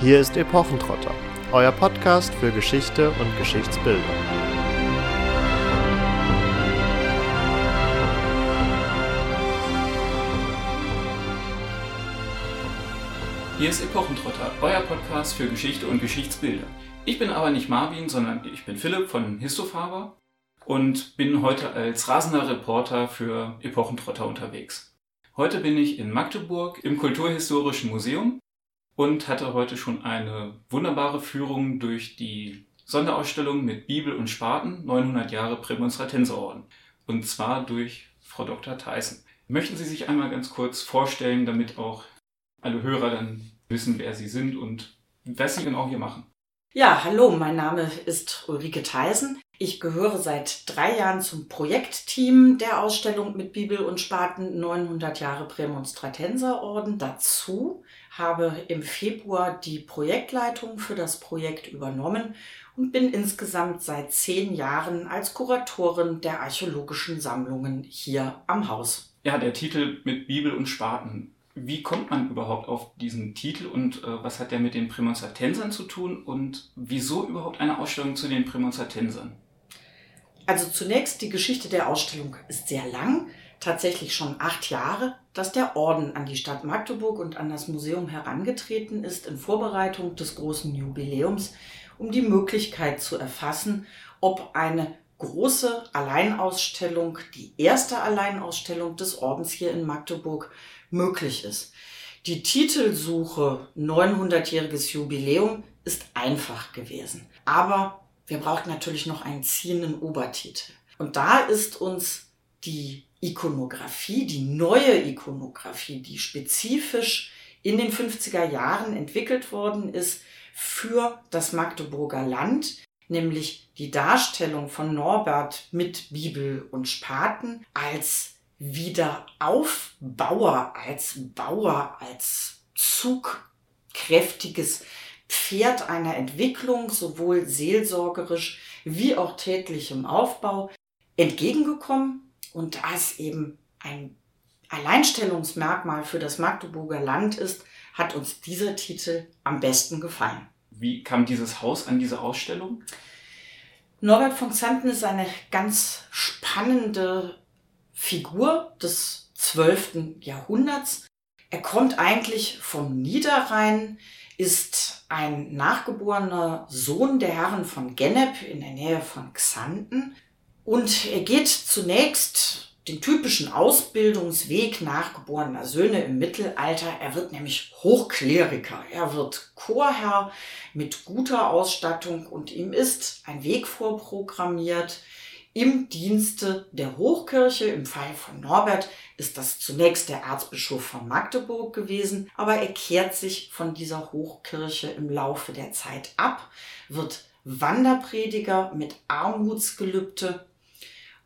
Hier ist Epochentrotter, euer Podcast für Geschichte und Geschichtsbildung. Hier ist Epochentrotter, euer Podcast für Geschichte und Geschichtsbilder. Ich bin aber nicht Marvin, sondern ich bin Philipp von Histofaber und bin heute als rasender Reporter für Epochentrotter unterwegs. Heute bin ich in Magdeburg im Kulturhistorischen Museum und hatte heute schon eine wunderbare Führung durch die Sonderausstellung mit Bibel und Spaten 900 Jahre Prämonstratenserorden. Und zwar durch Frau Dr. Theissen. Möchten Sie sich einmal ganz kurz vorstellen, damit auch alle Hörer dann wissen, wer Sie sind und was Sie genau hier machen? Ja, hallo, mein Name ist Ulrike Theisen. Ich gehöre seit drei Jahren zum Projektteam der Ausstellung mit Bibel und Spaten 900 Jahre Prämonstratenserorden dazu, habe im Februar die Projektleitung für das Projekt übernommen und bin insgesamt seit zehn Jahren als Kuratorin der archäologischen Sammlungen hier am Haus. Ja, der Titel mit Bibel und Spaten. Wie kommt man überhaupt auf diesen Titel und äh, was hat der mit den Prämonstratensern zu tun und wieso überhaupt eine Ausstellung zu den Prämonstratensern? Also zunächst, die Geschichte der Ausstellung ist sehr lang, tatsächlich schon acht Jahre, dass der Orden an die Stadt Magdeburg und an das Museum herangetreten ist in Vorbereitung des großen Jubiläums, um die Möglichkeit zu erfassen, ob eine große Alleinausstellung, die erste Alleinausstellung des Ordens hier in Magdeburg, möglich ist. Die Titelsuche 900-jähriges Jubiläum ist einfach gewesen. Aber wir brauchten natürlich noch einen ziehenden Obertitel. Und da ist uns die Ikonografie, die neue Ikonografie, die spezifisch in den 50er Jahren entwickelt worden ist für das Magdeburger Land, nämlich die Darstellung von Norbert mit Bibel und Spaten als Wiederaufbauer, als Bauer, als zugkräftiges Pferd einer Entwicklung, sowohl seelsorgerisch wie auch tätlichem Aufbau, entgegengekommen. Und da es eben ein Alleinstellungsmerkmal für das Magdeburger Land ist, hat uns dieser Titel am besten gefallen. Wie kam dieses Haus an diese Ausstellung? Norbert von Xanten ist eine ganz spannende Figur des 12. Jahrhunderts. Er kommt eigentlich vom Niederrhein, ist ein nachgeborener Sohn der Herren von Gennep in der Nähe von Xanten und er geht zunächst den typischen Ausbildungsweg nachgeborener Söhne im Mittelalter. Er wird nämlich Hochkleriker. Er wird Chorherr mit guter Ausstattung und ihm ist ein Weg vorprogrammiert, im Dienste der Hochkirche. Im Fall von Norbert ist das zunächst der Erzbischof von Magdeburg gewesen, aber er kehrt sich von dieser Hochkirche im Laufe der Zeit ab, wird Wanderprediger mit Armutsgelübde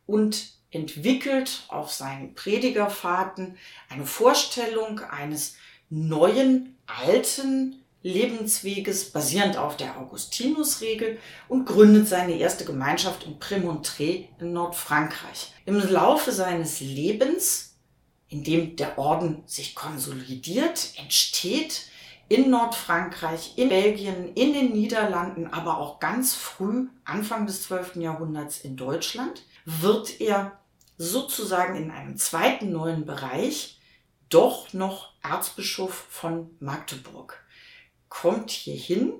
und entwickelt auf seinen Predigerfahrten eine Vorstellung eines neuen, alten, Lebensweges basierend auf der Augustinusregel und gründet seine erste Gemeinschaft in Prémontré in Nordfrankreich. Im Laufe seines Lebens, in dem der Orden sich konsolidiert, entsteht in Nordfrankreich, in Belgien, in den Niederlanden, aber auch ganz früh, Anfang des 12. Jahrhunderts in Deutschland, wird er sozusagen in einem zweiten neuen Bereich doch noch Erzbischof von Magdeburg kommt hier hin,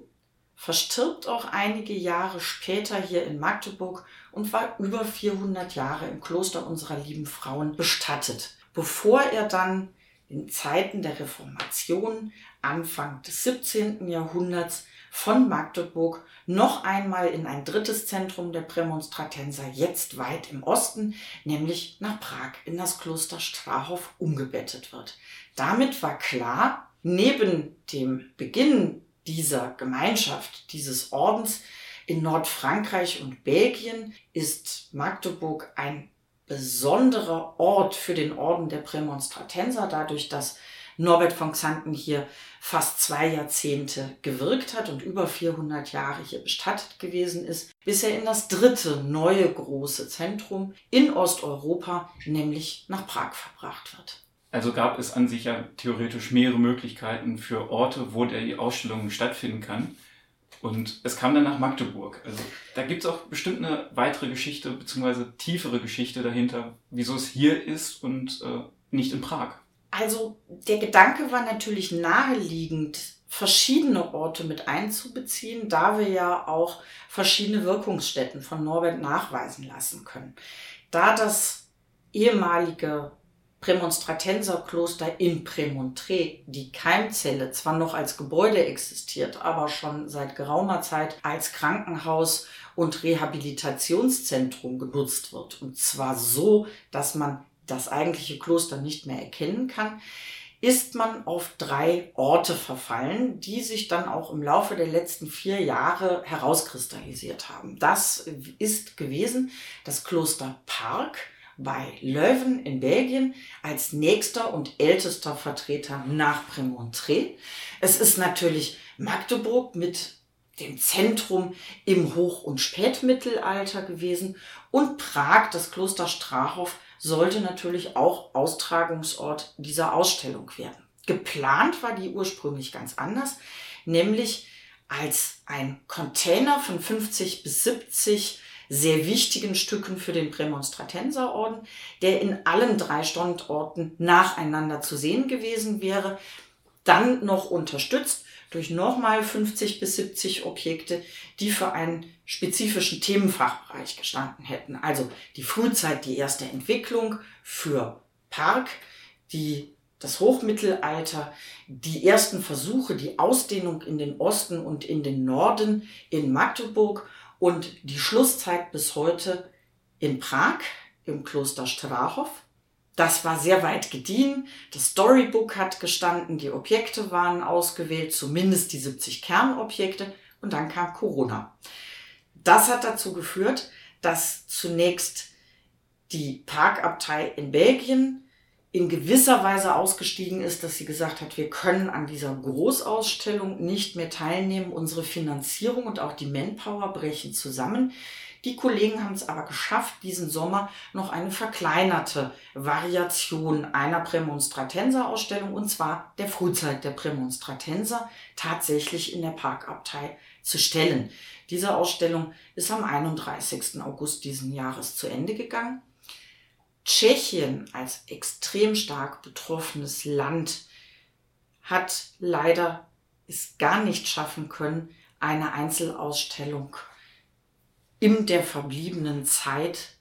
verstirbt auch einige Jahre später hier in Magdeburg und war über 400 Jahre im Kloster unserer lieben Frauen bestattet, bevor er dann in Zeiten der Reformation, Anfang des 17. Jahrhunderts, von Magdeburg noch einmal in ein drittes Zentrum der Prämonstratenser, jetzt weit im Osten, nämlich nach Prag in das Kloster Strahov umgebettet wird. Damit war klar, neben dem Beginn dieser Gemeinschaft, dieses Ordens in Nordfrankreich und Belgien ist Magdeburg ein besonderer Ort für den Orden der Prämonstratenser, dadurch, dass Norbert von Xanten hier fast zwei Jahrzehnte gewirkt hat und über 400 Jahre hier bestattet gewesen ist, bis er in das dritte neue große Zentrum in Osteuropa, nämlich nach Prag verbracht wird. Also gab es an sich ja theoretisch mehrere Möglichkeiten für Orte, wo die Ausstellung stattfinden kann. Und es kam dann nach Magdeburg. Also da gibt es auch bestimmt eine weitere Geschichte, beziehungsweise tiefere Geschichte dahinter, wieso es hier ist und äh, nicht in Prag. Also der Gedanke war natürlich naheliegend, verschiedene Orte mit einzubeziehen, da wir ja auch verschiedene Wirkungsstätten von Norbert nachweisen lassen können. Da das ehemalige Prämonstratenserkloster in Premontre, die Keimzelle, zwar noch als Gebäude existiert, aber schon seit geraumer Zeit als Krankenhaus und Rehabilitationszentrum genutzt wird. Und zwar so, dass man das eigentliche Kloster nicht mehr erkennen kann, ist man auf drei Orte verfallen, die sich dann auch im Laufe der letzten vier Jahre herauskristallisiert haben. Das ist gewesen das Kloster Park, bei Leuven in Belgien als nächster und ältester Vertreter nach Premontré. Es ist natürlich Magdeburg mit dem Zentrum im Hoch- und Spätmittelalter gewesen und Prag, das Kloster Strachov, sollte natürlich auch Austragungsort dieser Ausstellung werden. Geplant war die ursprünglich ganz anders, nämlich als ein Container von 50 bis 70 sehr wichtigen Stücken für den Prämonstratenserorden, der in allen drei Standorten nacheinander zu sehen gewesen wäre, dann noch unterstützt durch nochmal 50 bis 70 Objekte, die für einen spezifischen Themenfachbereich gestanden hätten. Also die Frühzeit, die erste Entwicklung für Park, die das Hochmittelalter, die ersten Versuche, die Ausdehnung in den Osten und in den Norden in Magdeburg und die Schlusszeit bis heute in Prag im Kloster Strachov. Das war sehr weit gediehen. Das Storybook hat gestanden, die Objekte waren ausgewählt, zumindest die 70 Kernobjekte. Und dann kam Corona. Das hat dazu geführt, dass zunächst die Parkabtei in Belgien in gewisser Weise ausgestiegen ist, dass sie gesagt hat, wir können an dieser Großausstellung nicht mehr teilnehmen. Unsere Finanzierung und auch die Manpower brechen zusammen. Die Kollegen haben es aber geschafft, diesen Sommer noch eine verkleinerte Variation einer Prämonstratenser-Ausstellung, und zwar der Frühzeit der Prämonstratenser, tatsächlich in der Parkabtei zu stellen. Diese Ausstellung ist am 31. August diesen Jahres zu Ende gegangen. Tschechien als extrem stark betroffenes Land hat leider es gar nicht schaffen können, eine Einzelausstellung in der verbliebenen Zeit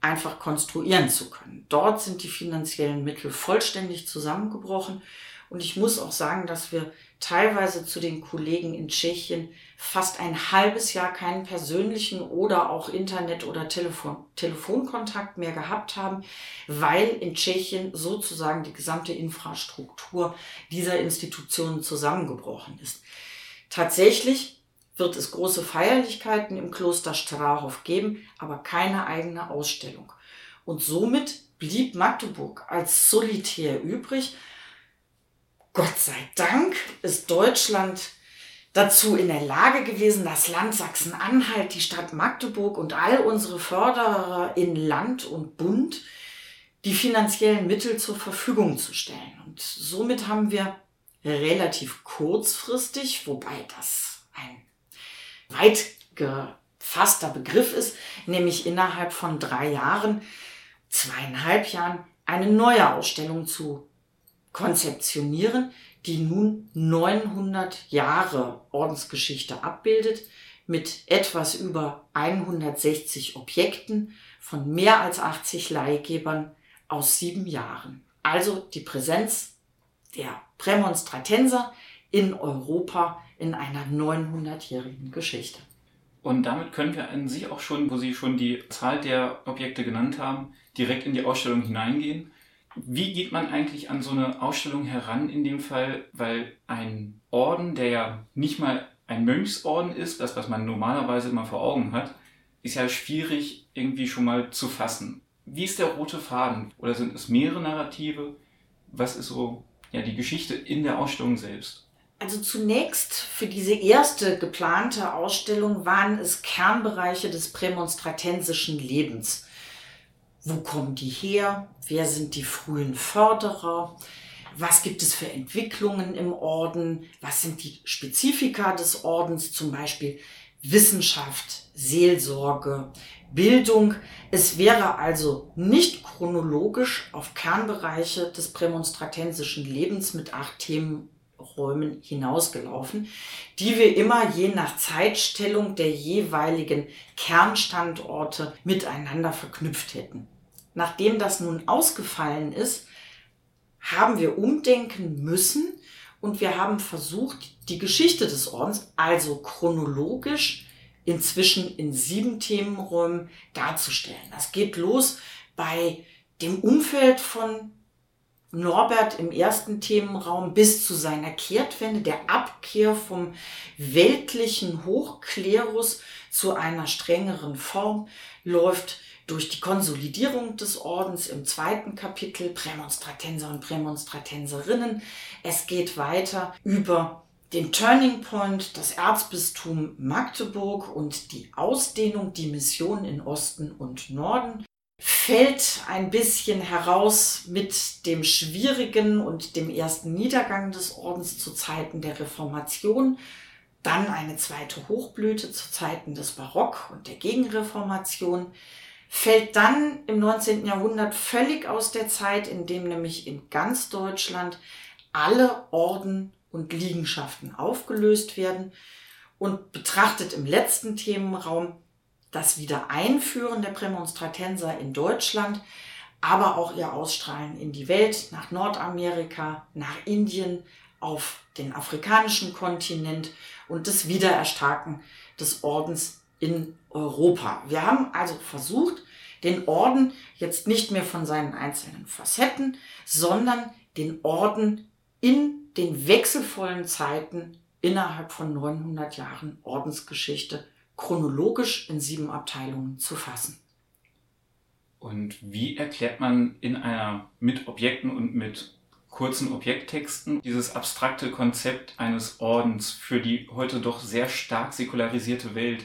einfach konstruieren zu können. Dort sind die finanziellen Mittel vollständig zusammengebrochen und ich muss auch sagen, dass wir teilweise zu den Kollegen in Tschechien fast ein halbes Jahr keinen persönlichen oder auch Internet- oder Telefon Telefonkontakt mehr gehabt haben, weil in Tschechien sozusagen die gesamte Infrastruktur dieser Institutionen zusammengebrochen ist. Tatsächlich wird es große Feierlichkeiten im Kloster Strahov geben, aber keine eigene Ausstellung. Und somit blieb Magdeburg als solitär übrig. Gott sei Dank ist Deutschland dazu in der Lage gewesen, das Land Sachsen-Anhalt, die Stadt Magdeburg und all unsere Förderer in Land und Bund die finanziellen Mittel zur Verfügung zu stellen. Und somit haben wir relativ kurzfristig, wobei das ein weit gefasster Begriff ist, nämlich innerhalb von drei Jahren, zweieinhalb Jahren, eine neue Ausstellung zu konzeptionieren, die nun 900 Jahre Ordensgeschichte abbildet, mit etwas über 160 Objekten von mehr als 80 Leihgebern aus sieben Jahren. Also die Präsenz der Prämonstratenser in Europa in einer 900-jährigen Geschichte. Und damit können wir an sich auch schon, wo Sie schon die Zahl der Objekte genannt haben, direkt in die Ausstellung hineingehen. Wie geht man eigentlich an so eine Ausstellung heran in dem Fall, weil ein Orden, der ja nicht mal ein Mönchsorden ist, das, was man normalerweise immer vor Augen hat, ist ja schwierig irgendwie schon mal zu fassen. Wie ist der rote Faden? Oder sind es mehrere Narrative? Was ist so ja, die Geschichte in der Ausstellung selbst? Also zunächst für diese erste geplante Ausstellung waren es Kernbereiche des prämonstratensischen Lebens. Wo kommen die her, wer sind die frühen Förderer, was gibt es für Entwicklungen im Orden, was sind die Spezifika des Ordens, zum Beispiel Wissenschaft, Seelsorge, Bildung. Es wäre also nicht chronologisch auf Kernbereiche des prämonstratensischen Lebens mit acht Themenräumen hinausgelaufen, die wir immer je nach Zeitstellung der jeweiligen Kernstandorte miteinander verknüpft hätten. Nachdem das nun ausgefallen ist, haben wir umdenken müssen und wir haben versucht, die Geschichte des Ordens, also chronologisch, inzwischen in sieben Themenräumen darzustellen. Das geht los bei dem Umfeld von Norbert im ersten Themenraum bis zu seiner Kehrtwende, der Abkehr vom weltlichen Hochklerus zu einer strengeren Form, läuft durch die Konsolidierung des Ordens im zweiten Kapitel Prämonstratenser und Prämonstratenserinnen. Es geht weiter über den Turning Point, das Erzbistum Magdeburg und die Ausdehnung, die Mission in Osten und Norden, fällt ein bisschen heraus mit dem schwierigen und dem ersten Niedergang des Ordens zu Zeiten der Reformation, dann eine zweite Hochblüte zu Zeiten des Barock und der Gegenreformation, fällt dann im 19. Jahrhundert völlig aus der Zeit, in dem nämlich in ganz Deutschland alle Orden und Liegenschaften aufgelöst werden und betrachtet im letzten Themenraum das Wiedereinführen der Prämonstratenser in Deutschland, aber auch ihr Ausstrahlen in die Welt, nach Nordamerika, nach Indien, auf den afrikanischen Kontinent und das Wiedererstarken des Ordens in Europa. Wir haben also versucht, den Orden jetzt nicht mehr von seinen einzelnen Facetten, sondern den Orden in den wechselvollen Zeiten innerhalb von 900 Jahren Ordensgeschichte chronologisch in sieben Abteilungen zu fassen. Und wie erklärt man in einer mit Objekten und mit kurzen Objekttexten dieses abstrakte Konzept eines Ordens für die heute doch sehr stark säkularisierte Welt?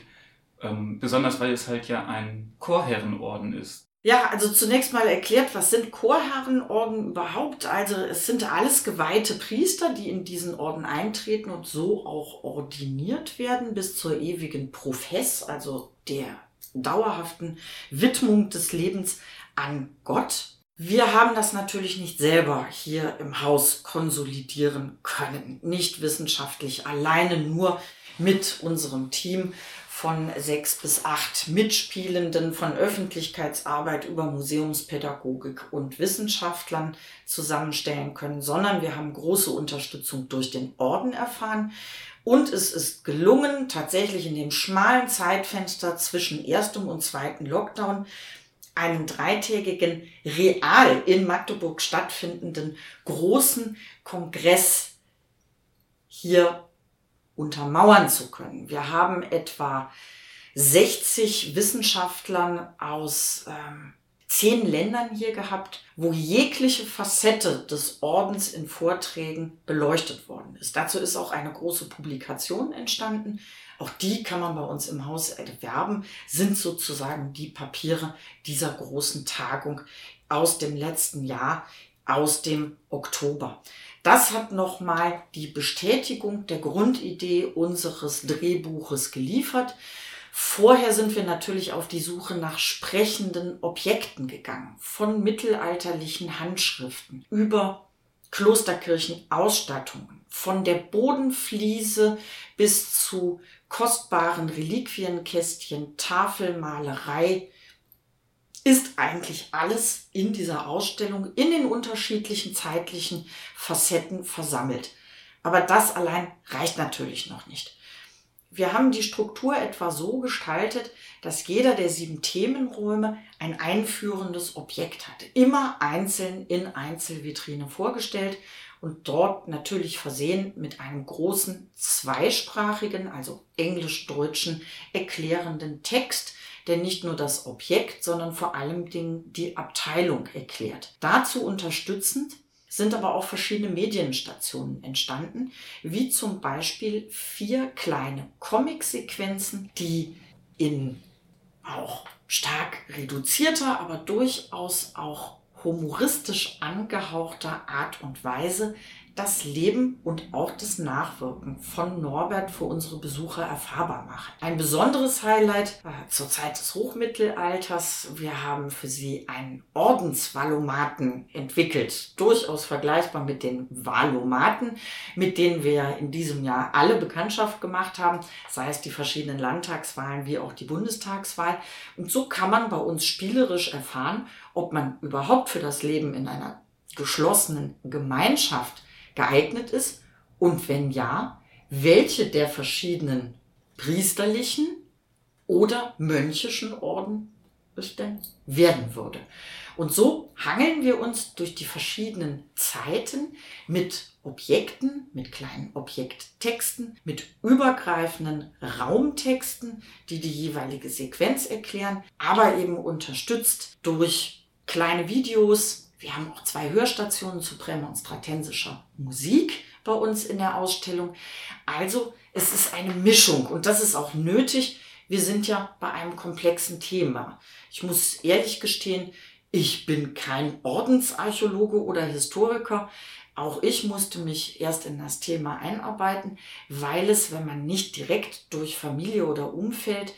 Ähm, besonders weil es halt ja ein Chorherrenorden ist. Ja, also zunächst mal erklärt, was sind Chorherrenorden überhaupt? Also es sind alles geweihte Priester, die in diesen Orden eintreten und so auch ordiniert werden bis zur ewigen Profess, also der dauerhaften Widmung des Lebens an Gott. Wir haben das natürlich nicht selber hier im Haus konsolidieren können, nicht wissenschaftlich, alleine nur mit unserem Team von sechs bis acht Mitspielenden von Öffentlichkeitsarbeit über Museumspädagogik und Wissenschaftlern zusammenstellen können, sondern wir haben große Unterstützung durch den Orden erfahren. Und es ist gelungen, tatsächlich in dem schmalen Zeitfenster zwischen erstem und zweiten Lockdown einen dreitägigen real in Magdeburg stattfindenden großen Kongress hier untermauern zu können. Wir haben etwa 60 Wissenschaftlern aus ähm, zehn Ländern hier gehabt, wo jegliche Facette des Ordens in Vorträgen beleuchtet worden ist. Dazu ist auch eine große Publikation entstanden. Auch die kann man bei uns im Haus erwerben, sind sozusagen die Papiere dieser großen Tagung aus dem letzten Jahr, aus dem Oktober. Das hat nochmal die Bestätigung der Grundidee unseres Drehbuches geliefert. Vorher sind wir natürlich auf die Suche nach sprechenden Objekten gegangen, von mittelalterlichen Handschriften über Klosterkirchenausstattungen, von der Bodenfliese bis zu kostbaren Reliquienkästchen, Tafelmalerei, ist eigentlich alles in dieser Ausstellung in den unterschiedlichen zeitlichen Facetten versammelt. Aber das allein reicht natürlich noch nicht. Wir haben die Struktur etwa so gestaltet, dass jeder der sieben Themenräume ein einführendes Objekt hat. Immer einzeln in Einzelvitrine vorgestellt und dort natürlich versehen mit einem großen zweisprachigen, also englisch-deutschen erklärenden Text, der nicht nur das Objekt, sondern vor allem die Abteilung erklärt. Dazu unterstützend sind aber auch verschiedene Medienstationen entstanden, wie zum Beispiel vier kleine Comic-Sequenzen, die in auch stark reduzierter, aber durchaus auch humoristisch angehauchter Art und Weise das Leben und auch das Nachwirken von Norbert für unsere Besucher erfahrbar machen. Ein besonderes Highlight zur Zeit des Hochmittelalters. Wir haben für sie einen Ordensvalomaten entwickelt, durchaus vergleichbar mit den Valomaten, mit denen wir in diesem Jahr alle Bekanntschaft gemacht haben, sei es die verschiedenen Landtagswahlen wie auch die Bundestagswahl. Und so kann man bei uns spielerisch erfahren, ob man überhaupt für das Leben in einer geschlossenen Gemeinschaft geeignet ist und wenn ja, welche der verschiedenen priesterlichen oder mönchischen Orden es denn werden würde. Und so hangeln wir uns durch die verschiedenen Zeiten mit Objekten, mit kleinen Objekttexten, mit übergreifenden Raumtexten, die die jeweilige Sequenz erklären, aber eben unterstützt durch kleine Videos, wir haben auch zwei Hörstationen zu prämonstratensischer Musik bei uns in der Ausstellung. Also es ist eine Mischung und das ist auch nötig. Wir sind ja bei einem komplexen Thema. Ich muss ehrlich gestehen, ich bin kein Ordensarchäologe oder Historiker. Auch ich musste mich erst in das Thema einarbeiten, weil es, wenn man nicht direkt durch Familie oder Umfeld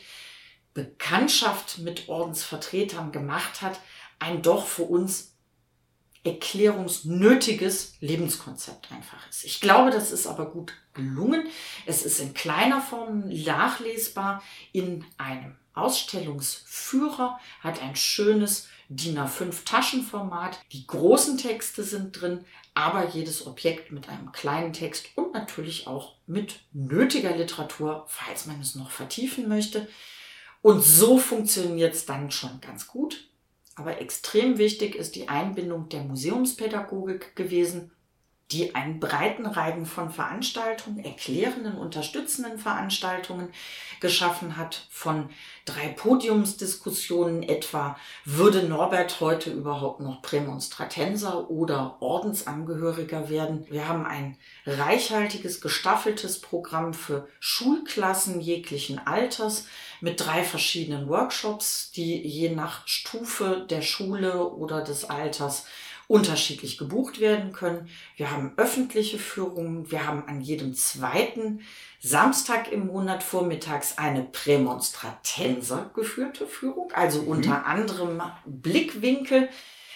Bekanntschaft mit Ordensvertretern gemacht hat, ein doch für uns erklärungsnötiges Lebenskonzept einfach ist. Ich glaube, das ist aber gut gelungen. Es ist in kleiner Form nachlesbar in einem Ausstellungsführer, hat ein schönes DIN A5 Taschenformat. Die großen Texte sind drin, aber jedes Objekt mit einem kleinen Text und natürlich auch mit nötiger Literatur, falls man es noch vertiefen möchte. Und so funktioniert es dann schon ganz gut. Aber extrem wichtig ist die Einbindung der Museumspädagogik gewesen, die einen breiten Reigen von Veranstaltungen, erklärenden, unterstützenden Veranstaltungen geschaffen hat, von drei Podiumsdiskussionen etwa, würde Norbert heute überhaupt noch Prämonstratenser oder Ordensangehöriger werden? Wir haben ein reichhaltiges, gestaffeltes Programm für Schulklassen jeglichen Alters mit drei verschiedenen Workshops, die je nach Stufe der Schule oder des Alters unterschiedlich gebucht werden können. Wir haben öffentliche Führungen. Wir haben an jedem zweiten Samstag im Monat vormittags eine Prämonstratenser geführte Führung, also mhm. unter anderem Blickwinkel.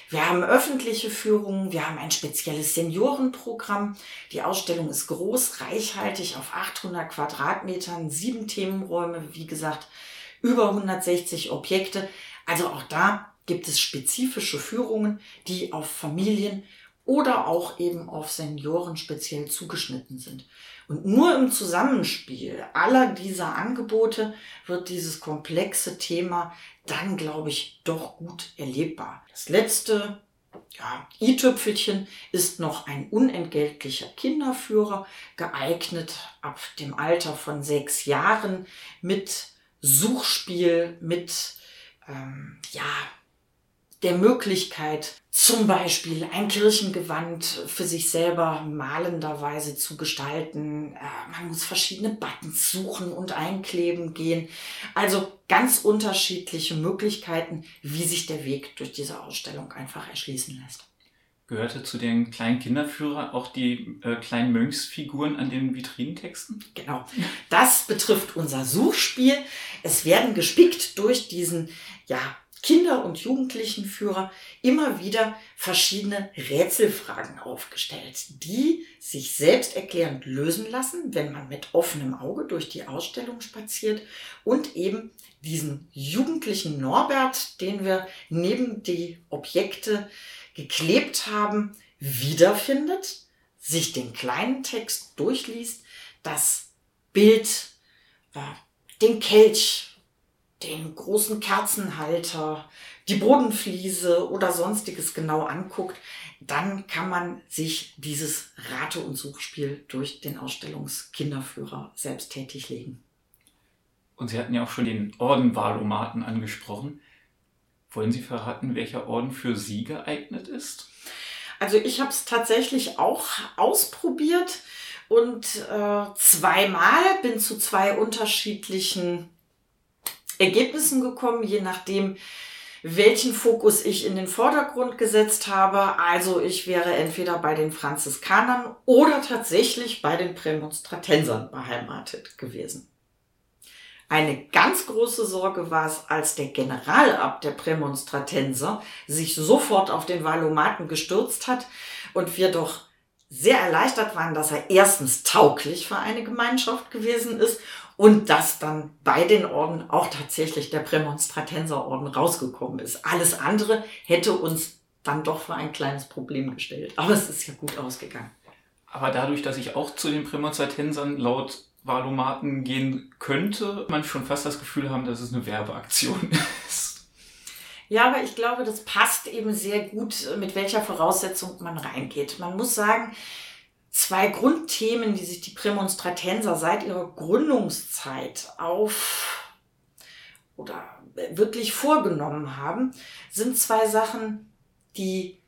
Wir haben öffentliche Führungen, wir haben ein spezielles Seniorenprogramm. Die Ausstellung ist groß, reichhaltig auf 800 Quadratmetern, sieben Themenräume, wie gesagt, über 160 Objekte. Also auch da gibt es spezifische Führungen, die auf Familien oder auch eben auf Senioren speziell zugeschnitten sind. Und nur im Zusammenspiel aller dieser Angebote wird dieses komplexe Thema dann, glaube ich, doch gut erlebbar. Das letzte ja, i-Tüpfelchen ist noch ein unentgeltlicher Kinderführer, geeignet ab dem Alter von sechs Jahren mit Suchspiel, mit ähm, ja, der Möglichkeit, zum Beispiel ein Kirchengewand für sich selber malenderweise zu gestalten. Äh, man muss verschiedene Buttons suchen und einkleben gehen. Also ganz unterschiedliche Möglichkeiten, wie sich der Weg durch diese Ausstellung einfach erschließen lässt. Gehörte zu den kleinen Kinderführer auch die äh, kleinen Mönchsfiguren an den Vitrinentexten? Genau. Das betrifft unser Suchspiel. Es werden gespickt durch diesen, ja, Kinder- und Jugendlichenführer immer wieder verschiedene Rätselfragen aufgestellt, die sich selbst erklärend lösen lassen, wenn man mit offenem Auge durch die Ausstellung spaziert und eben diesen jugendlichen Norbert, den wir neben die Objekte geklebt haben, wiederfindet, sich den kleinen Text durchliest, das Bild, äh, den Kelch den großen Kerzenhalter, die Bodenfliese oder sonstiges genau anguckt, dann kann man sich dieses Rate- und Suchspiel durch den Ausstellungskinderführer selbst tätig legen. Und Sie hatten ja auch schon den Orden Wahlomaten angesprochen. Wollen Sie verraten, welcher Orden für Sie geeignet ist? Also ich habe es tatsächlich auch ausprobiert und äh, zweimal bin zu zwei unterschiedlichen Ergebnissen gekommen, je nachdem, welchen Fokus ich in den Vordergrund gesetzt habe. Also ich wäre entweder bei den Franziskanern oder tatsächlich bei den Prämonstratensern beheimatet gewesen. Eine ganz große Sorge war es, als der Generalabt der Prämonstratenser sich sofort auf den Valomaten gestürzt hat und wir doch sehr erleichtert waren, dass er erstens tauglich für eine Gemeinschaft gewesen ist und dass dann bei den Orden auch tatsächlich der Prämonstratenserorden rausgekommen ist. Alles andere hätte uns dann doch für ein kleines Problem gestellt. Aber es ist ja gut ausgegangen. Aber dadurch, dass ich auch zu den Prämonstratensern laut Wahlomaten gehen könnte, man schon fast das Gefühl haben, dass es eine Werbeaktion ist. Ja, aber ich glaube, das passt eben sehr gut, mit welcher Voraussetzung man reingeht. Man muss sagen, zwei Grundthemen, die sich die Prämonstratenser seit ihrer Gründungszeit auf oder wirklich vorgenommen haben, sind zwei Sachen, die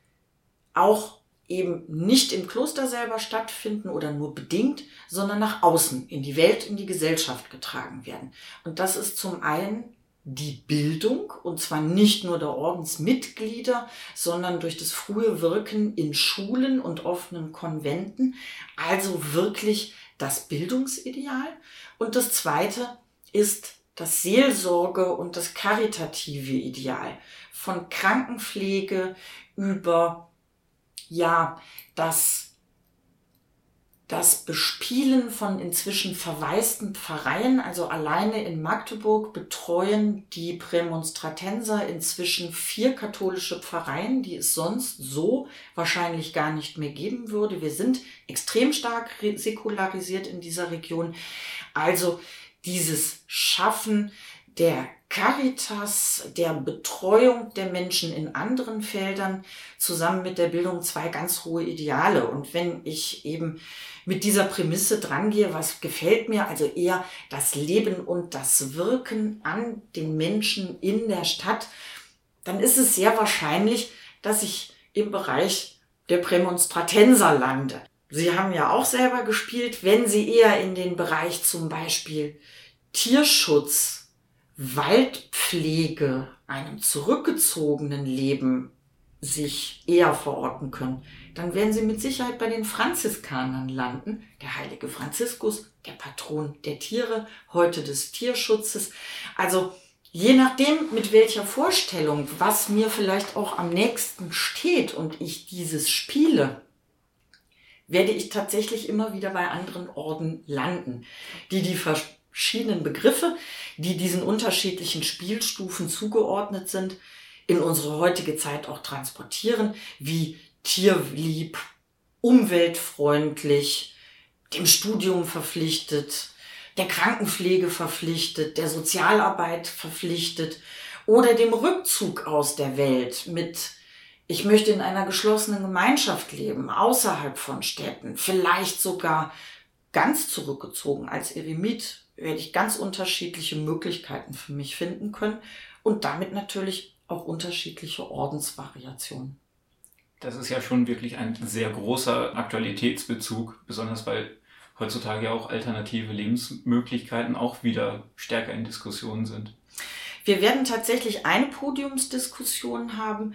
auch eben nicht im Kloster selber stattfinden oder nur bedingt, sondern nach außen, in die Welt, in die Gesellschaft getragen werden. Und das ist zum einen die Bildung, und zwar nicht nur der Ordensmitglieder, sondern durch das frühe Wirken in Schulen und offenen Konventen, also wirklich das Bildungsideal. Und das Zweite ist das Seelsorge und das karitative Ideal von Krankenpflege über ja, das das Bespielen von inzwischen verwaisten Pfarreien, also alleine in Magdeburg betreuen die Prämonstratenser inzwischen vier katholische Pfarreien, die es sonst so wahrscheinlich gar nicht mehr geben würde. Wir sind extrem stark säkularisiert in dieser Region. Also dieses Schaffen der Caritas, der Betreuung der Menschen in anderen Feldern zusammen mit der Bildung zwei ganz hohe Ideale. Und wenn ich eben mit dieser Prämisse drangehe, was gefällt mir, also eher das Leben und das Wirken an den Menschen in der Stadt, dann ist es sehr wahrscheinlich, dass ich im Bereich der Prämonstratenser lande. Sie haben ja auch selber gespielt, wenn Sie eher in den Bereich zum Beispiel Tierschutz Waldpflege, einem zurückgezogenen Leben sich eher verorten können, dann werden Sie mit Sicherheit bei den Franziskanern landen. Der heilige Franziskus, der Patron der Tiere, heute des Tierschutzes. Also je nachdem, mit welcher Vorstellung, was mir vielleicht auch am nächsten steht und ich dieses spiele, werde ich tatsächlich immer wieder bei anderen Orden landen, die die verschiedenen Begriffe, die diesen unterschiedlichen Spielstufen zugeordnet sind, in unsere heutige Zeit auch transportieren, wie tierlieb, umweltfreundlich, dem Studium verpflichtet, der Krankenpflege verpflichtet, der Sozialarbeit verpflichtet oder dem Rückzug aus der Welt mit ich möchte in einer geschlossenen Gemeinschaft leben, außerhalb von Städten, vielleicht sogar ganz zurückgezogen als Eremit werde ich ganz unterschiedliche Möglichkeiten für mich finden können und damit natürlich auch unterschiedliche Ordensvariationen. Das ist ja schon wirklich ein sehr großer Aktualitätsbezug, besonders weil heutzutage ja auch alternative Lebensmöglichkeiten auch wieder stärker in Diskussion sind. Wir werden tatsächlich eine Podiumsdiskussion haben,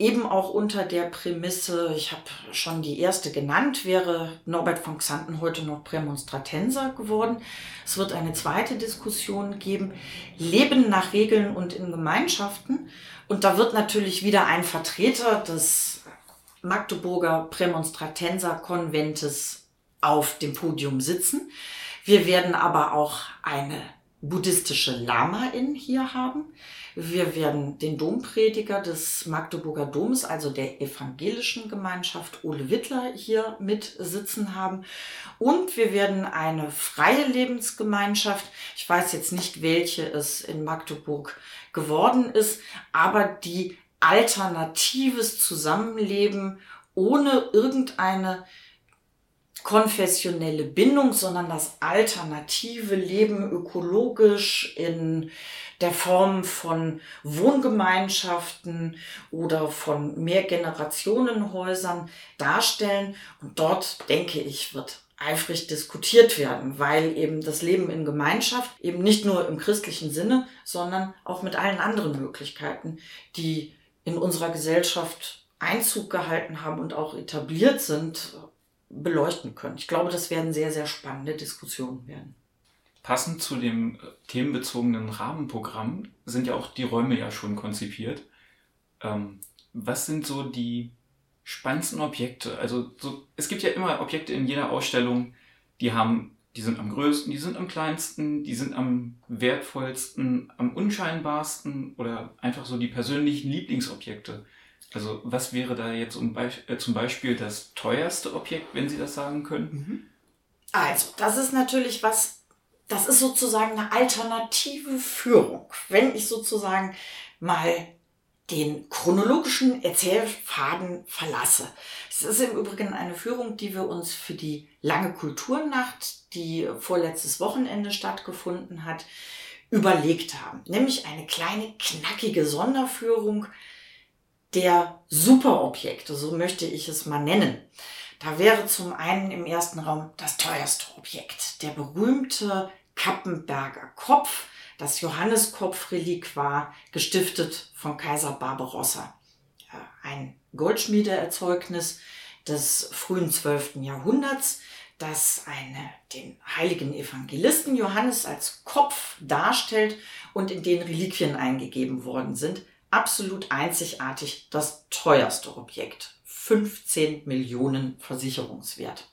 Eben auch unter der Prämisse, ich habe schon die erste genannt, wäre Norbert von Xanten heute noch Prämonstratenser geworden. Es wird eine zweite Diskussion geben, Leben nach Regeln und in Gemeinschaften. Und da wird natürlich wieder ein Vertreter des Magdeburger Prämonstratenser Konventes auf dem Podium sitzen. Wir werden aber auch eine buddhistische Lama-In hier haben. Wir werden den Domprediger des Magdeburger Doms, also der evangelischen Gemeinschaft Ole Wittler hier mit sitzen haben. Und wir werden eine freie Lebensgemeinschaft, ich weiß jetzt nicht, welche es in Magdeburg geworden ist, aber die alternatives Zusammenleben ohne irgendeine konfessionelle Bindung, sondern das alternative Leben ökologisch in der Form von Wohngemeinschaften oder von Mehrgenerationenhäusern darstellen. Und dort, denke ich, wird eifrig diskutiert werden, weil eben das Leben in Gemeinschaft eben nicht nur im christlichen Sinne, sondern auch mit allen anderen Möglichkeiten, die in unserer Gesellschaft Einzug gehalten haben und auch etabliert sind, beleuchten können. Ich glaube, das werden sehr, sehr spannende Diskussionen werden. Passend zu dem äh, themenbezogenen Rahmenprogramm sind ja auch die Räume ja schon konzipiert. Ähm, was sind so die spannendsten Objekte? Also so, es gibt ja immer Objekte in jeder Ausstellung, die haben, die sind am größten, die sind am kleinsten, die sind am wertvollsten, am unscheinbarsten oder einfach so die persönlichen Lieblingsobjekte. Also was wäre da jetzt um Be äh, zum Beispiel das teuerste Objekt, wenn Sie das sagen können? Mhm. Also, das ist natürlich was, das ist sozusagen eine alternative Führung. Wenn ich sozusagen mal den chronologischen Erzählfaden verlasse. Es ist im Übrigen eine Führung, die wir uns für die lange Kulturnacht, die vorletztes Wochenende stattgefunden hat, überlegt haben. Nämlich eine kleine, knackige Sonderführung der Superobjekte, so möchte ich es mal nennen. Da wäre zum einen im ersten Raum das teuerste Objekt, der berühmte Kappenberger Kopf, das Johanneskopfrelik war, gestiftet von Kaiser Barbarossa. Ein Goldschmiedeerzeugnis des frühen 12. Jahrhunderts, das eine, den heiligen Evangelisten Johannes als Kopf darstellt und in den Reliquien eingegeben worden sind. Absolut einzigartig das teuerste Objekt. 15 Millionen Versicherungswert.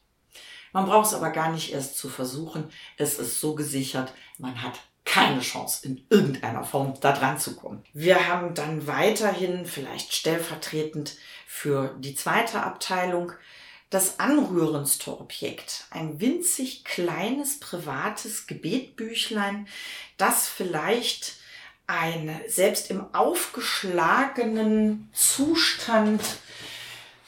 Man braucht es aber gar nicht erst zu versuchen. Es ist so gesichert, man hat keine Chance, in irgendeiner Form da dran zu kommen. Wir haben dann weiterhin, vielleicht stellvertretend für die zweite Abteilung, das anrührendste Objekt. Ein winzig kleines privates Gebetbüchlein, das vielleicht eine selbst im aufgeschlagenen Zustand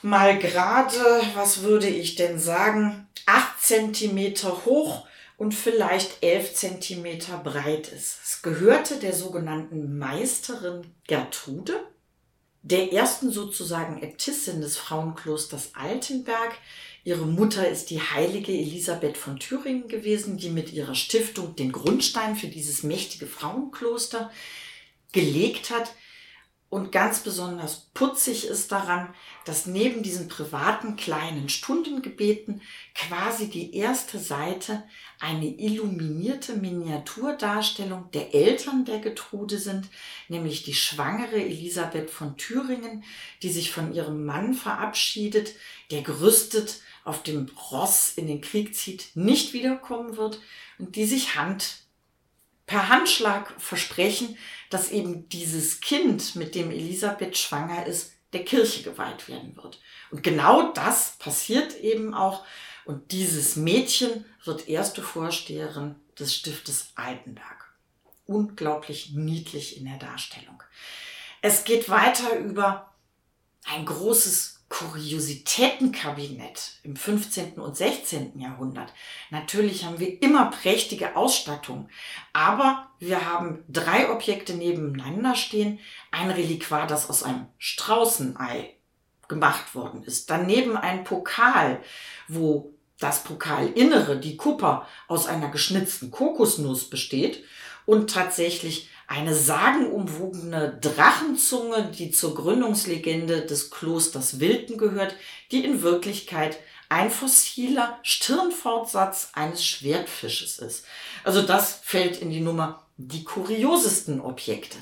mal gerade, was würde ich denn sagen, acht Zentimeter hoch und vielleicht elf Zentimeter breit ist. Es gehörte der sogenannten Meisterin Gertrude, der ersten sozusagen Äbtissin des Frauenklosters Altenberg. Ihre Mutter ist die heilige Elisabeth von Thüringen gewesen, die mit ihrer Stiftung den Grundstein für dieses mächtige Frauenkloster gelegt hat. Und ganz besonders putzig ist daran, dass neben diesen privaten kleinen Stundengebeten quasi die erste Seite eine illuminierte Miniaturdarstellung der Eltern der Getrude sind, nämlich die schwangere Elisabeth von Thüringen, die sich von ihrem Mann verabschiedet, der gerüstet auf dem Ross in den Krieg zieht, nicht wiederkommen wird und die sich Hand per Handschlag versprechen, dass eben dieses Kind, mit dem Elisabeth schwanger ist, der Kirche geweiht werden wird. Und genau das passiert eben auch. Und dieses Mädchen wird erste Vorsteherin des Stiftes Altenberg. Unglaublich niedlich in der Darstellung. Es geht weiter über ein großes Kuriositätenkabinett im 15. und 16. Jahrhundert. Natürlich haben wir immer prächtige Ausstattung, aber wir haben drei Objekte nebeneinander stehen. Ein Reliquar, das aus einem Straußenei gemacht worden ist. Daneben ein Pokal, wo das Pokalinnere, die Kupper, aus einer geschnitzten Kokosnuss besteht und tatsächlich eine sagenumwogene Drachenzunge, die zur Gründungslegende des Klosters Wilden gehört, die in Wirklichkeit ein fossiler Stirnfortsatz eines Schwertfisches ist. Also das fällt in die Nummer die kuriosesten Objekte.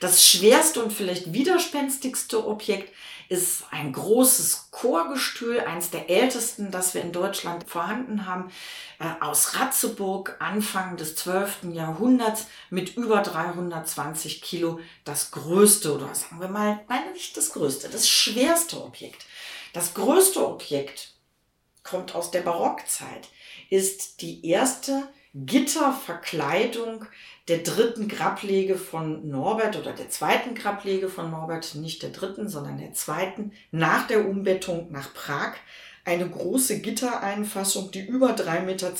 Das schwerste und vielleicht widerspenstigste Objekt ist ein großes Chorgestühl, eines der ältesten, das wir in Deutschland vorhanden haben, äh, aus Ratzeburg, Anfang des 12. Jahrhunderts mit über 320 Kilo. Das größte, oder sagen wir mal, nein, nicht das größte, das schwerste Objekt. Das größte Objekt kommt aus der Barockzeit, ist die erste Gitterverkleidung der dritten Grablege von Norbert oder der zweiten Grablege von Norbert, nicht der dritten, sondern der zweiten, nach der Umbettung nach Prag. Eine große Gittereinfassung, die über 3,20 Meter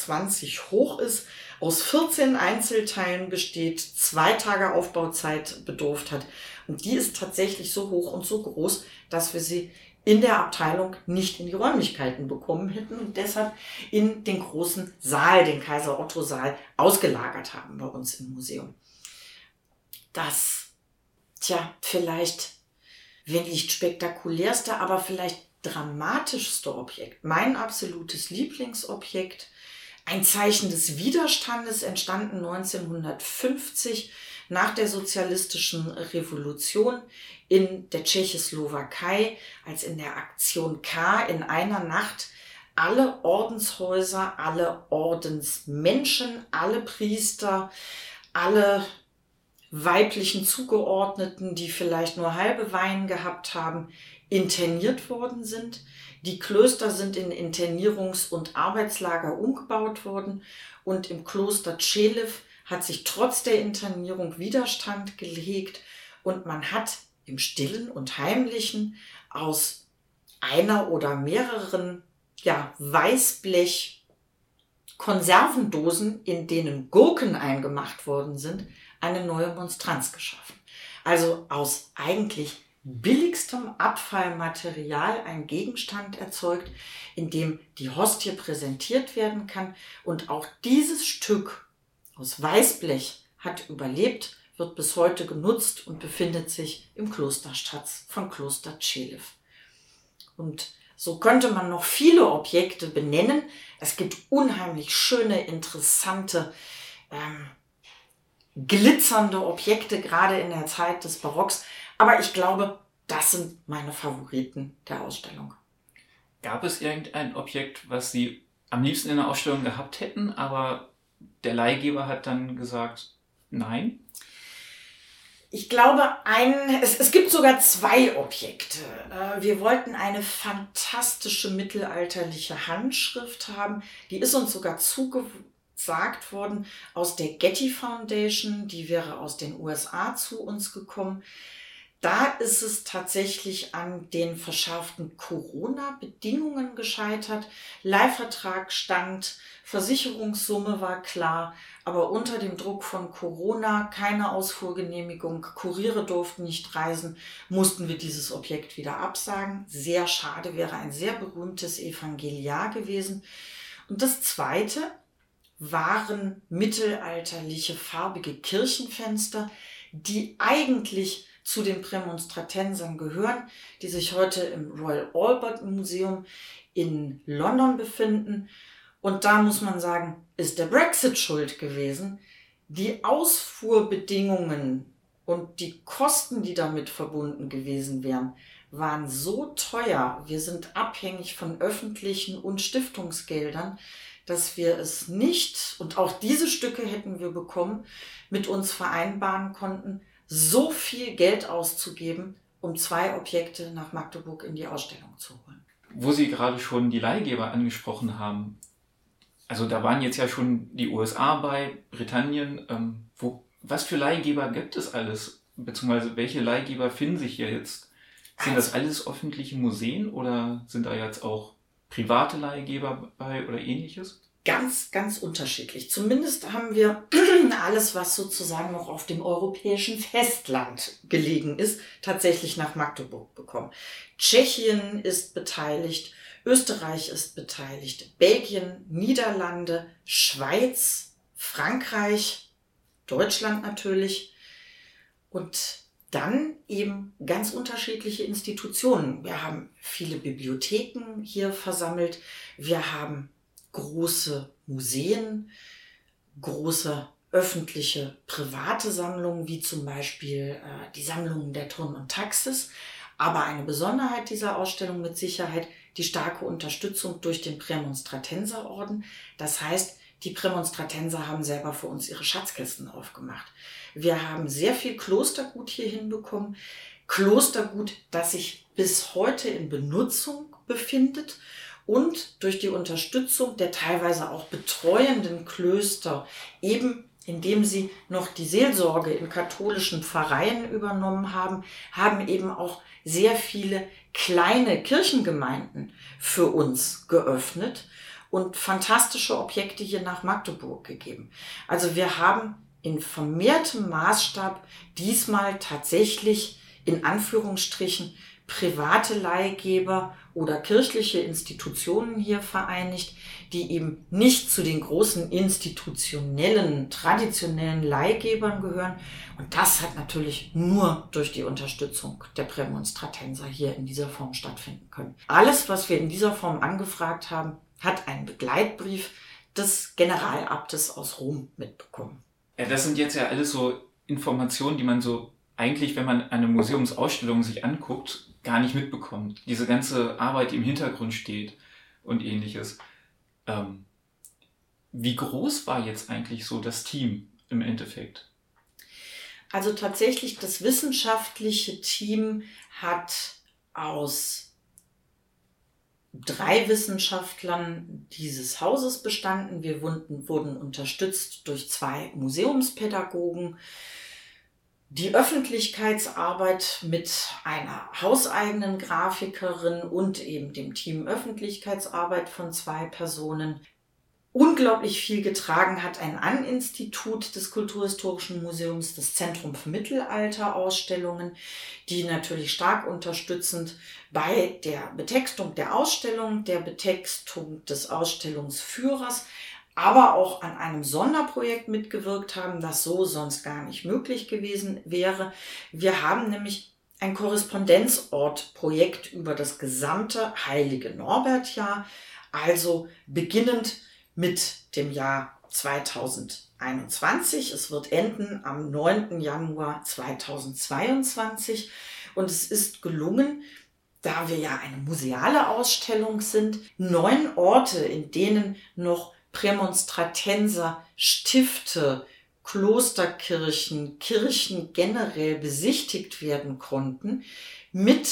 hoch ist, aus 14 Einzelteilen besteht, zwei Tage Aufbauzeit bedurft hat. Und die ist tatsächlich so hoch und so groß, dass wir sie in der Abteilung nicht in die Räumlichkeiten bekommen hätten und deshalb in den großen Saal, den Kaiser Otto Saal, ausgelagert haben bei uns im Museum. Das, tja, vielleicht, wenn nicht spektakulärste, aber vielleicht dramatischste Objekt, mein absolutes Lieblingsobjekt, ein Zeichen des Widerstandes, entstanden 1950 nach der sozialistischen Revolution in der Tschechoslowakei, als in der Aktion K in einer Nacht alle Ordenshäuser, alle Ordensmenschen, alle Priester, alle weiblichen Zugeordneten, die vielleicht nur halbe Wein gehabt haben, interniert worden sind. Die Klöster sind in Internierungs- und Arbeitslager umgebaut worden und im Kloster Tschelew hat sich trotz der Internierung Widerstand gelegt und man hat im stillen und heimlichen aus einer oder mehreren ja, Weißblech Konservendosen, in denen Gurken eingemacht worden sind, eine neue Monstranz geschaffen. Also aus eigentlich billigstem Abfallmaterial ein Gegenstand erzeugt, in dem die Hostie präsentiert werden kann. Und auch dieses Stück aus Weißblech hat überlebt, wird bis heute genutzt und befindet sich im Klosterschatz von Kloster Tschelew. Und so könnte man noch viele Objekte benennen. Es gibt unheimlich schöne, interessante, ähm, glitzernde Objekte, gerade in der Zeit des Barocks. Aber ich glaube, das sind meine Favoriten der Ausstellung. Gab es irgendein Objekt, was Sie am liebsten in der Ausstellung gehabt hätten, aber der Leihgeber hat dann gesagt, nein? Ich glaube, ein, es, es gibt sogar zwei Objekte. Äh, wir wollten eine fantastische mittelalterliche Handschrift haben. Die ist uns sogar zugesagt worden aus der Getty Foundation. Die wäre aus den USA zu uns gekommen. Da ist es tatsächlich an den verschärften Corona-Bedingungen gescheitert. Leihvertrag stand, Versicherungssumme war klar, aber unter dem Druck von Corona keine Ausfuhrgenehmigung, Kuriere durften nicht reisen, mussten wir dieses Objekt wieder absagen. Sehr schade, wäre ein sehr berühmtes Evangeliar gewesen. Und das zweite waren mittelalterliche farbige Kirchenfenster, die eigentlich zu den Prämonstratensern gehören, die sich heute im Royal Albert Museum in London befinden. Und da muss man sagen, ist der Brexit schuld gewesen. Die Ausfuhrbedingungen und die Kosten, die damit verbunden gewesen wären, waren so teuer. Wir sind abhängig von öffentlichen und Stiftungsgeldern, dass wir es nicht, und auch diese Stücke hätten wir bekommen, mit uns vereinbaren konnten, so viel Geld auszugeben, um zwei Objekte nach Magdeburg in die Ausstellung zu holen. Wo Sie gerade schon die Leihgeber angesprochen haben, also da waren jetzt ja schon die USA bei, Britannien. Ähm, wo, was für Leihgeber gibt es alles? Beziehungsweise welche Leihgeber finden sich hier jetzt? Sind das alles öffentliche Museen oder sind da jetzt auch private Leihgeber bei oder ähnliches? Ganz, ganz unterschiedlich. Zumindest haben wir alles, was sozusagen noch auf dem europäischen Festland gelegen ist, tatsächlich nach Magdeburg bekommen. Tschechien ist beteiligt, Österreich ist beteiligt, Belgien, Niederlande, Schweiz, Frankreich, Deutschland natürlich und dann eben ganz unterschiedliche Institutionen. Wir haben viele Bibliotheken hier versammelt. Wir haben große Museen, große öffentliche private Sammlungen, wie zum Beispiel äh, die Sammlungen der Turn und Taxis. Aber eine Besonderheit dieser Ausstellung mit Sicherheit die starke Unterstützung durch den Prämonstratenserorden. Das heißt, die Prämonstratenser haben selber für uns ihre Schatzkisten aufgemacht. Wir haben sehr viel Klostergut hier hinbekommen. Klostergut, das sich bis heute in Benutzung befindet und durch die Unterstützung der teilweise auch betreuenden Klöster, eben indem sie noch die Seelsorge in katholischen Pfarreien übernommen haben, haben eben auch sehr viele kleine Kirchengemeinden für uns geöffnet und fantastische Objekte hier nach Magdeburg gegeben. Also wir haben in vermehrtem Maßstab diesmal tatsächlich in Anführungsstrichen private Leihgeber oder kirchliche Institutionen hier vereinigt, die eben nicht zu den großen institutionellen, traditionellen Leihgebern gehören. Und das hat natürlich nur durch die Unterstützung der Prämonstratenser hier in dieser Form stattfinden können. Alles, was wir in dieser Form angefragt haben, hat einen Begleitbrief des Generalabtes aus Rom mitbekommen. Ja, das sind jetzt ja alles so Informationen, die man so eigentlich, wenn man eine Museumsausstellung sich anguckt, gar nicht mitbekommt. Diese ganze Arbeit, die im Hintergrund steht und ähnliches. Ähm, wie groß war jetzt eigentlich so das Team im Endeffekt? Also tatsächlich, das wissenschaftliche Team hat aus drei Wissenschaftlern dieses Hauses bestanden. Wir wurden, wurden unterstützt durch zwei Museumspädagogen. Die Öffentlichkeitsarbeit mit einer hauseigenen Grafikerin und eben dem Team Öffentlichkeitsarbeit von zwei Personen unglaublich viel getragen hat. Ein An-Institut des Kulturhistorischen Museums, das Zentrum für Mittelalterausstellungen, die natürlich stark unterstützend bei der Betextung der Ausstellung, der Betextung des Ausstellungsführers, aber auch an einem Sonderprojekt mitgewirkt haben, das so sonst gar nicht möglich gewesen wäre. Wir haben nämlich ein Korrespondenzortprojekt über das gesamte Heilige Norbertjahr, also beginnend mit dem Jahr 2021. Es wird enden am 9. Januar 2022 und es ist gelungen, da wir ja eine museale Ausstellung sind, neun Orte, in denen noch Prämonstratenser Stifte, Klosterkirchen, Kirchen generell besichtigt werden konnten, mit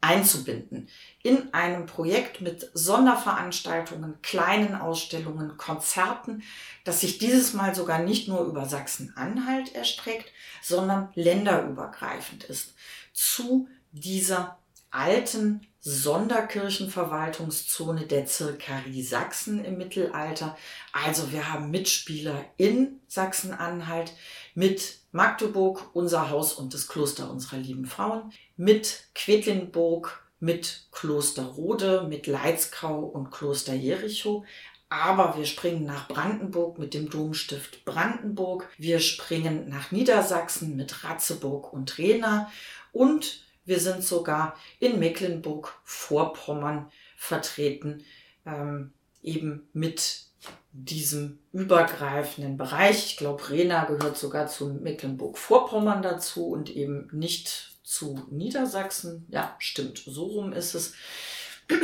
einzubinden in einem Projekt mit Sonderveranstaltungen, kleinen Ausstellungen, Konzerten, das sich dieses Mal sogar nicht nur über Sachsen-Anhalt erstreckt, sondern länderübergreifend ist. Zu dieser alten Sonderkirchenverwaltungszone der Zirkarie Sachsen im Mittelalter. Also wir haben Mitspieler in Sachsen-Anhalt mit Magdeburg, unser Haus und das Kloster unserer lieben Frauen, mit Quedlinburg, mit Klosterrode, mit Leitzkau und Kloster Jericho. Aber wir springen nach Brandenburg mit dem Domstift Brandenburg. Wir springen nach Niedersachsen mit Ratzeburg und Rena. Und wir sind sogar in Mecklenburg-Vorpommern vertreten, ähm, eben mit diesem übergreifenden Bereich. Ich glaube, Rena gehört sogar zu Mecklenburg-Vorpommern dazu und eben nicht zu Niedersachsen. Ja, stimmt, so rum ist es.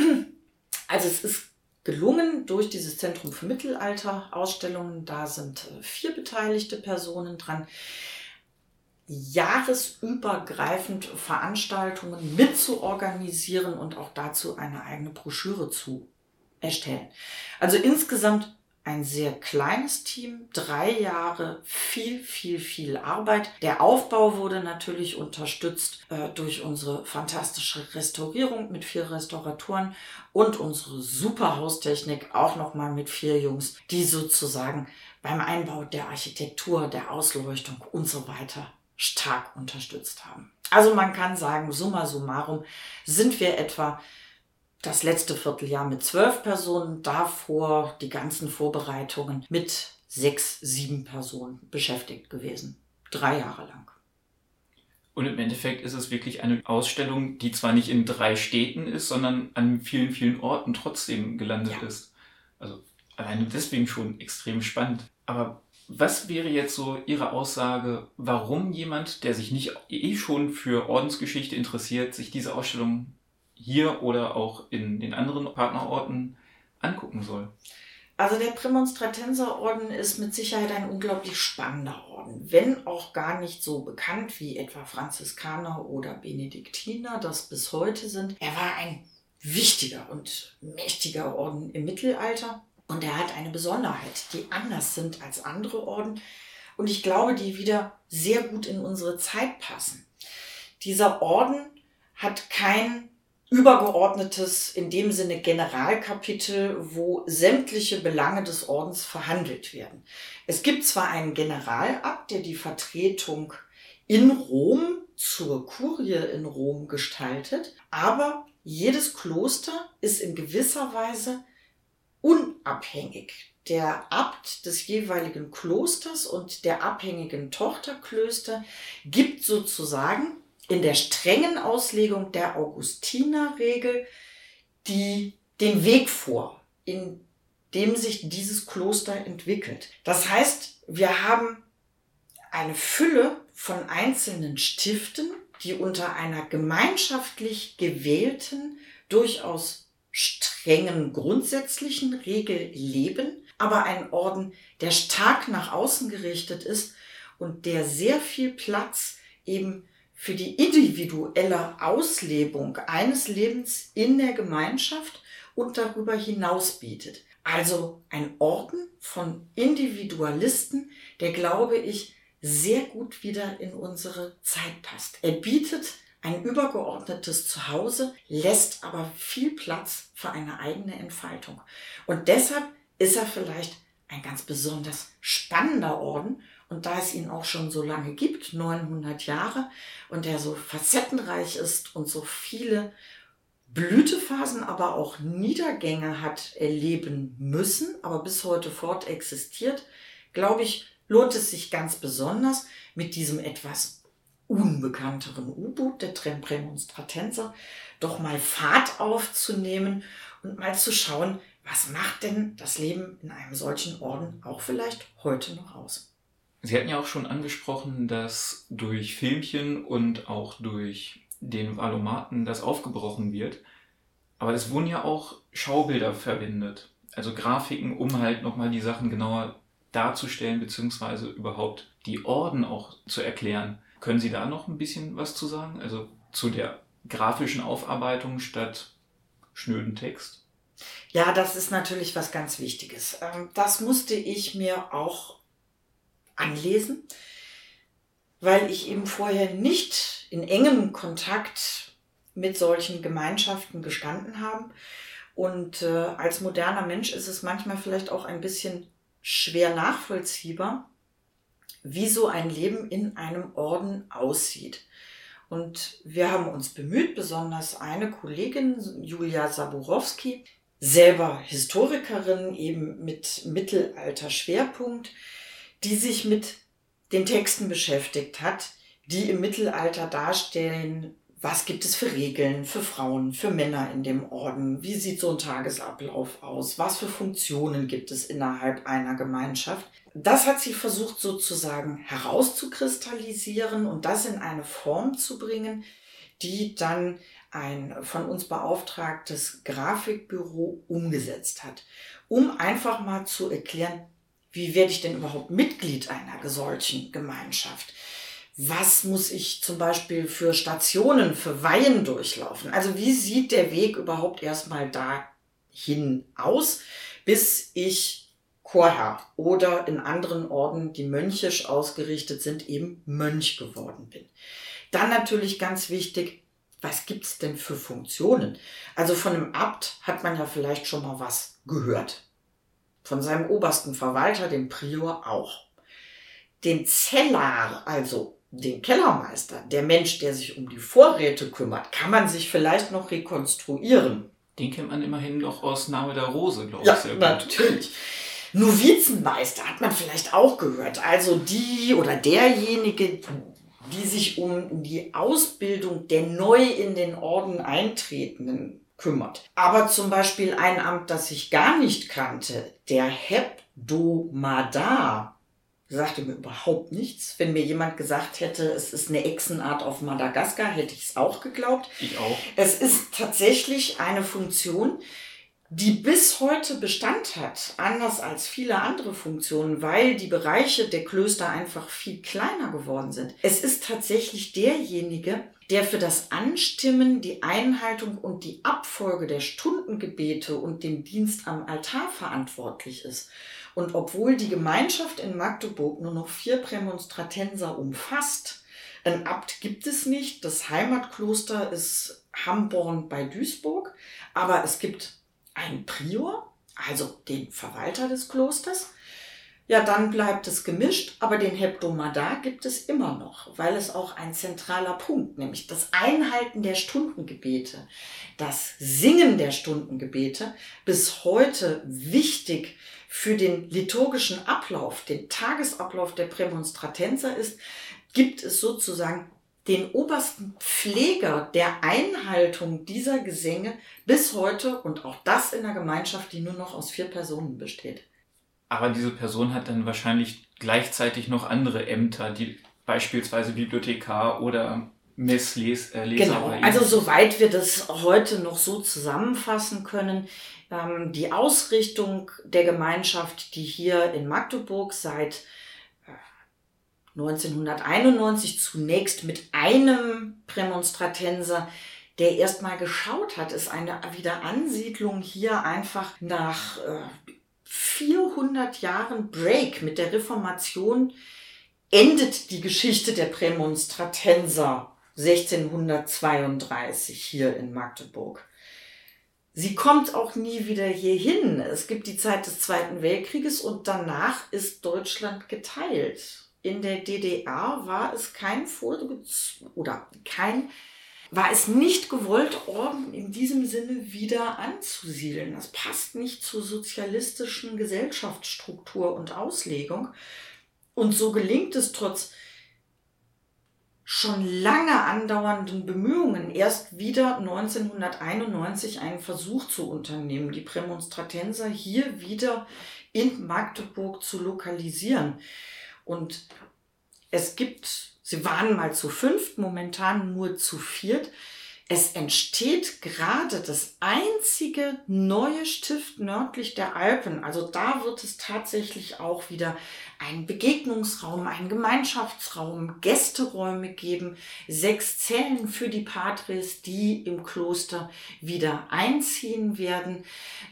Also es ist gelungen durch dieses Zentrum für Mittelalter-Ausstellungen, da sind äh, vier beteiligte Personen dran, jahresübergreifend Veranstaltungen mitzuorganisieren und auch dazu eine eigene Broschüre zu erstellen. Also insgesamt ein sehr kleines Team, drei Jahre, viel, viel, viel Arbeit. Der Aufbau wurde natürlich unterstützt äh, durch unsere fantastische Restaurierung mit vier Restauratoren und unsere super Haustechnik auch nochmal mit vier Jungs, die sozusagen beim Einbau der Architektur, der Ausleuchtung und so weiter stark unterstützt haben. Also man kann sagen, summa summarum sind wir etwa das letzte Vierteljahr mit zwölf Personen, davor die ganzen Vorbereitungen mit sechs, sieben Personen beschäftigt gewesen. Drei Jahre lang. Und im Endeffekt ist es wirklich eine Ausstellung, die zwar nicht in drei Städten ist, sondern an vielen, vielen Orten trotzdem gelandet ja. ist. Also alleine deswegen schon extrem spannend. Aber was wäre jetzt so Ihre Aussage, warum jemand, der sich nicht eh schon für Ordensgeschichte interessiert, sich diese Ausstellung hier oder auch in den anderen Partnerorten angucken soll? Also der Prämonstratenserorden ist mit Sicherheit ein unglaublich spannender Orden, wenn auch gar nicht so bekannt wie etwa Franziskaner oder Benediktiner, das bis heute sind. Er war ein wichtiger und mächtiger Orden im Mittelalter und er hat eine Besonderheit, die anders sind als andere Orden und ich glaube, die wieder sehr gut in unsere Zeit passen. Dieser Orden hat kein übergeordnetes, in dem Sinne Generalkapitel, wo sämtliche Belange des Ordens verhandelt werden. Es gibt zwar einen Generalabt, der die Vertretung in Rom zur Kurie in Rom gestaltet, aber jedes Kloster ist in gewisser Weise unabhängig. Der Abt des jeweiligen Klosters und der abhängigen Tochterklöster gibt sozusagen in der strengen Auslegung der Augustinerregel die, den Weg vor, in dem sich dieses Kloster entwickelt. Das heißt, wir haben eine Fülle von einzelnen Stiften, die unter einer gemeinschaftlich gewählten, durchaus strengen grundsätzlichen Regel leben, aber ein Orden, der stark nach außen gerichtet ist und der sehr viel Platz eben für die individuelle Auslebung eines Lebens in der Gemeinschaft und darüber hinaus bietet. Also ein Orden von Individualisten, der, glaube ich, sehr gut wieder in unsere Zeit passt. Er bietet ein übergeordnetes Zuhause, lässt aber viel Platz für eine eigene Entfaltung. Und deshalb ist er vielleicht ein ganz besonders spannender Orden. Und da es ihn auch schon so lange gibt, 900 Jahre, und er so facettenreich ist und so viele Blütephasen, aber auch Niedergänge hat erleben müssen, aber bis heute fort existiert, glaube ich, lohnt es sich ganz besonders mit diesem etwas unbekannteren U-Boot, der Trempremonstratenser, doch mal Fahrt aufzunehmen und mal zu schauen, was macht denn das Leben in einem solchen Orden auch vielleicht heute noch aus? Sie hatten ja auch schon angesprochen, dass durch Filmchen und auch durch den Valomaten das aufgebrochen wird. Aber es wurden ja auch Schaubilder verwendet, also Grafiken, um halt nochmal die Sachen genauer darzustellen, beziehungsweise überhaupt die Orden auch zu erklären. Können Sie da noch ein bisschen was zu sagen? Also zu der grafischen Aufarbeitung statt schnöden Text? Ja, das ist natürlich was ganz Wichtiges. Ähm, das musste ich mir auch anlesen, weil ich eben vorher nicht in engem Kontakt mit solchen Gemeinschaften gestanden habe. Und äh, als moderner Mensch ist es manchmal vielleicht auch ein bisschen schwer nachvollziehbar, wie so ein Leben in einem Orden aussieht. Und wir haben uns bemüht, besonders eine Kollegin, Julia Saburowski, selber Historikerin eben mit Mittelalter-Schwerpunkt, die sich mit den Texten beschäftigt hat, die im Mittelalter darstellen, was gibt es für Regeln für Frauen, für Männer in dem Orden? Wie sieht so ein Tagesablauf aus? Was für Funktionen gibt es innerhalb einer Gemeinschaft? Das hat sie versucht sozusagen herauszukristallisieren und das in eine Form zu bringen, die dann ein von uns beauftragtes Grafikbüro umgesetzt hat, um einfach mal zu erklären, wie werde ich denn überhaupt Mitglied einer solchen Gemeinschaft? was muss ich zum Beispiel für Stationen, für Weihen durchlaufen? Also wie sieht der Weg überhaupt erstmal dahin aus, bis ich Chorherr oder in anderen Orden, die mönchisch ausgerichtet sind, eben Mönch geworden bin. Dann natürlich ganz wichtig, was gibt's denn für Funktionen? Also von einem Abt hat man ja vielleicht schon mal was gehört. Von seinem obersten Verwalter, dem Prior, auch. Den Zellar, also den Kellermeister, der Mensch, der sich um die Vorräte kümmert, kann man sich vielleicht noch rekonstruieren. Den kennt man immerhin noch aus Name der Rose, glaube ja, ich. Sehr gut. natürlich. Novizenmeister hat man vielleicht auch gehört. Also die oder derjenige, die sich um die Ausbildung der neu in den Orden eintretenden kümmert. Aber zum Beispiel ein Amt, das ich gar nicht kannte, der Hebdomadar, sagte mir überhaupt nichts. Wenn mir jemand gesagt hätte, es ist eine Echsenart auf Madagaskar, hätte ich es auch geglaubt. Ich auch. Es ist tatsächlich eine Funktion, die bis heute Bestand hat, anders als viele andere Funktionen, weil die Bereiche der Klöster einfach viel kleiner geworden sind. Es ist tatsächlich derjenige, der für das Anstimmen, die Einhaltung und die Abfolge der Stundengebete und den Dienst am Altar verantwortlich ist. Und obwohl die Gemeinschaft in Magdeburg nur noch vier Prämonstratenser umfasst, ein Abt gibt es nicht. Das Heimatkloster ist Hamborn bei Duisburg, aber es gibt einen Prior, also den Verwalter des Klosters. ja, dann bleibt es gemischt, aber den Hebdomadar gibt es immer noch, weil es auch ein zentraler Punkt, nämlich das Einhalten der Stundengebete, das Singen der Stundengebete, bis heute wichtig für den liturgischen Ablauf, den Tagesablauf der Prämonstratenser ist, gibt es sozusagen den obersten Pfleger der Einhaltung dieser Gesänge bis heute und auch das in einer Gemeinschaft, die nur noch aus vier Personen besteht. Aber diese Person hat dann wahrscheinlich gleichzeitig noch andere Ämter, die beispielsweise Bibliothekar oder Messleser. Äh, genau, also soweit wir das heute noch so zusammenfassen können, ähm, die Ausrichtung der Gemeinschaft, die hier in Magdeburg seit 1991 zunächst mit einem Prämonstratenser, der erstmal geschaut hat, ist eine Wiederansiedlung hier einfach nach äh, 400 Jahren Break mit der Reformation endet die Geschichte der Prämonstratenser 1632 hier in Magdeburg. Sie kommt auch nie wieder hierhin. Es gibt die Zeit des Zweiten Weltkrieges und danach ist Deutschland geteilt in der DDR war es kein oder kein war es nicht gewollt, Orden in diesem Sinne wieder anzusiedeln. Das passt nicht zur sozialistischen Gesellschaftsstruktur und Auslegung. Und so gelingt es trotz schon lange andauernden Bemühungen erst wieder 1991 einen Versuch zu unternehmen, die Prämonstratenser hier wieder in Magdeburg zu lokalisieren. Und es gibt, sie waren mal zu fünft, momentan nur zu viert. Es entsteht gerade das einzige neue Stift nördlich der Alpen. Also da wird es tatsächlich auch wieder einen Begegnungsraum, einen Gemeinschaftsraum, Gästeräume geben, sechs Zellen für die Patres, die im Kloster wieder einziehen werden.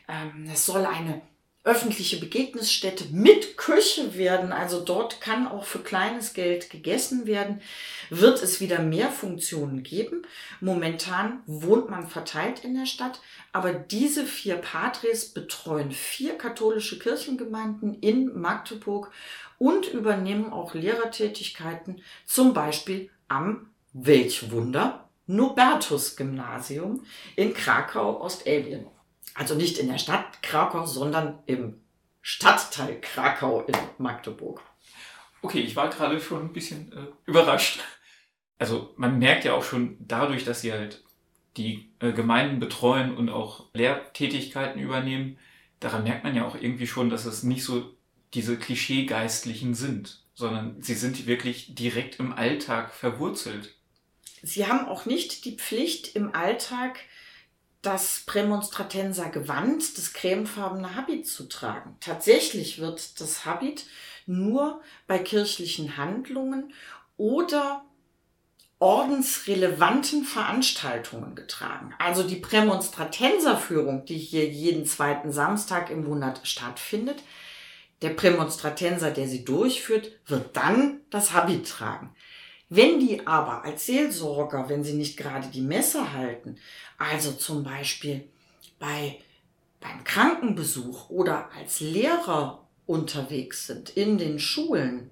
Ähm, es soll eine öffentliche Begegnungsstätte mit Küche werden, also dort kann auch für kleines Geld gegessen werden, wird es wieder mehr Funktionen geben. Momentan wohnt man verteilt in der Stadt, aber diese vier Patres betreuen vier katholische Kirchengemeinden in Magdeburg und übernehmen auch Lehrertätigkeiten, zum Beispiel am Welchwunder Nobertus Gymnasium in Krakau, Ostelbien. Also nicht in der Stadt Krakau, sondern im Stadtteil Krakau in Magdeburg. Okay, ich war gerade schon ein bisschen äh, überrascht. Also man merkt ja auch schon dadurch, dass sie halt die äh, Gemeinden betreuen und auch Lehrtätigkeiten übernehmen, daran merkt man ja auch irgendwie schon, dass es nicht so diese Klischeegeistlichen sind, sondern sie sind wirklich direkt im Alltag verwurzelt. Sie haben auch nicht die Pflicht, im Alltag das Prämonstratenser Gewand, das cremefarbene Habit zu tragen. Tatsächlich wird das Habit nur bei kirchlichen Handlungen oder ordensrelevanten Veranstaltungen getragen. Also die Prämonstratenserführung, die hier jeden zweiten Samstag im Monat stattfindet, der Prämonstratenser, der sie durchführt, wird dann das Habit tragen. Wenn die aber als Seelsorger, wenn sie nicht gerade die Messe halten, also zum Beispiel bei, beim Krankenbesuch oder als Lehrer unterwegs sind in den Schulen,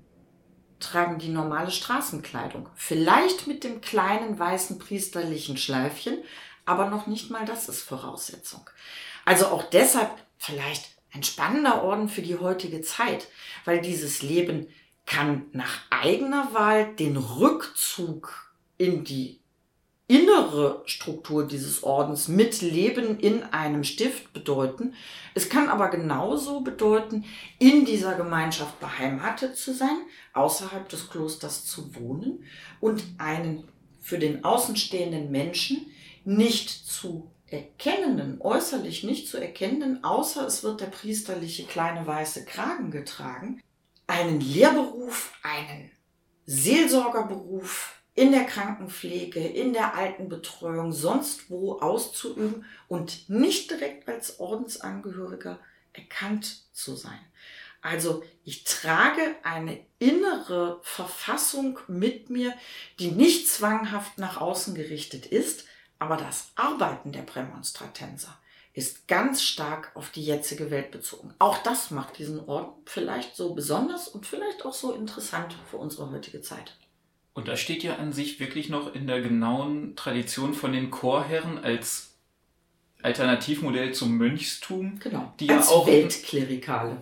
tragen die normale Straßenkleidung. Vielleicht mit dem kleinen weißen priesterlichen Schleifchen, aber noch nicht mal das ist Voraussetzung. Also auch deshalb vielleicht ein spannender Orden für die heutige Zeit, weil dieses Leben kann nach eigener Wahl den Rückzug in die innere Struktur dieses Ordens mit Leben in einem Stift bedeuten. Es kann aber genauso bedeuten, in dieser Gemeinschaft beheimatet zu sein, außerhalb des Klosters zu wohnen und einen für den außenstehenden Menschen nicht zu erkennenden, äußerlich nicht zu erkennenden, außer es wird der priesterliche kleine weiße Kragen getragen, einen Lehrberuf, einen Seelsorgerberuf in der Krankenpflege, in der Altenbetreuung, sonst wo auszuüben und nicht direkt als Ordensangehöriger erkannt zu sein. Also ich trage eine innere Verfassung mit mir, die nicht zwanghaft nach außen gerichtet ist, aber das Arbeiten der Prämonstratenser ist ganz stark auf die jetzige Welt bezogen. Auch das macht diesen Orden vielleicht so besonders und vielleicht auch so interessant für unsere heutige Zeit. Und da steht ja an sich wirklich noch in der genauen Tradition von den Chorherren als Alternativmodell zum Mönchstum. Genau. Die ja als auch Weltklerikale.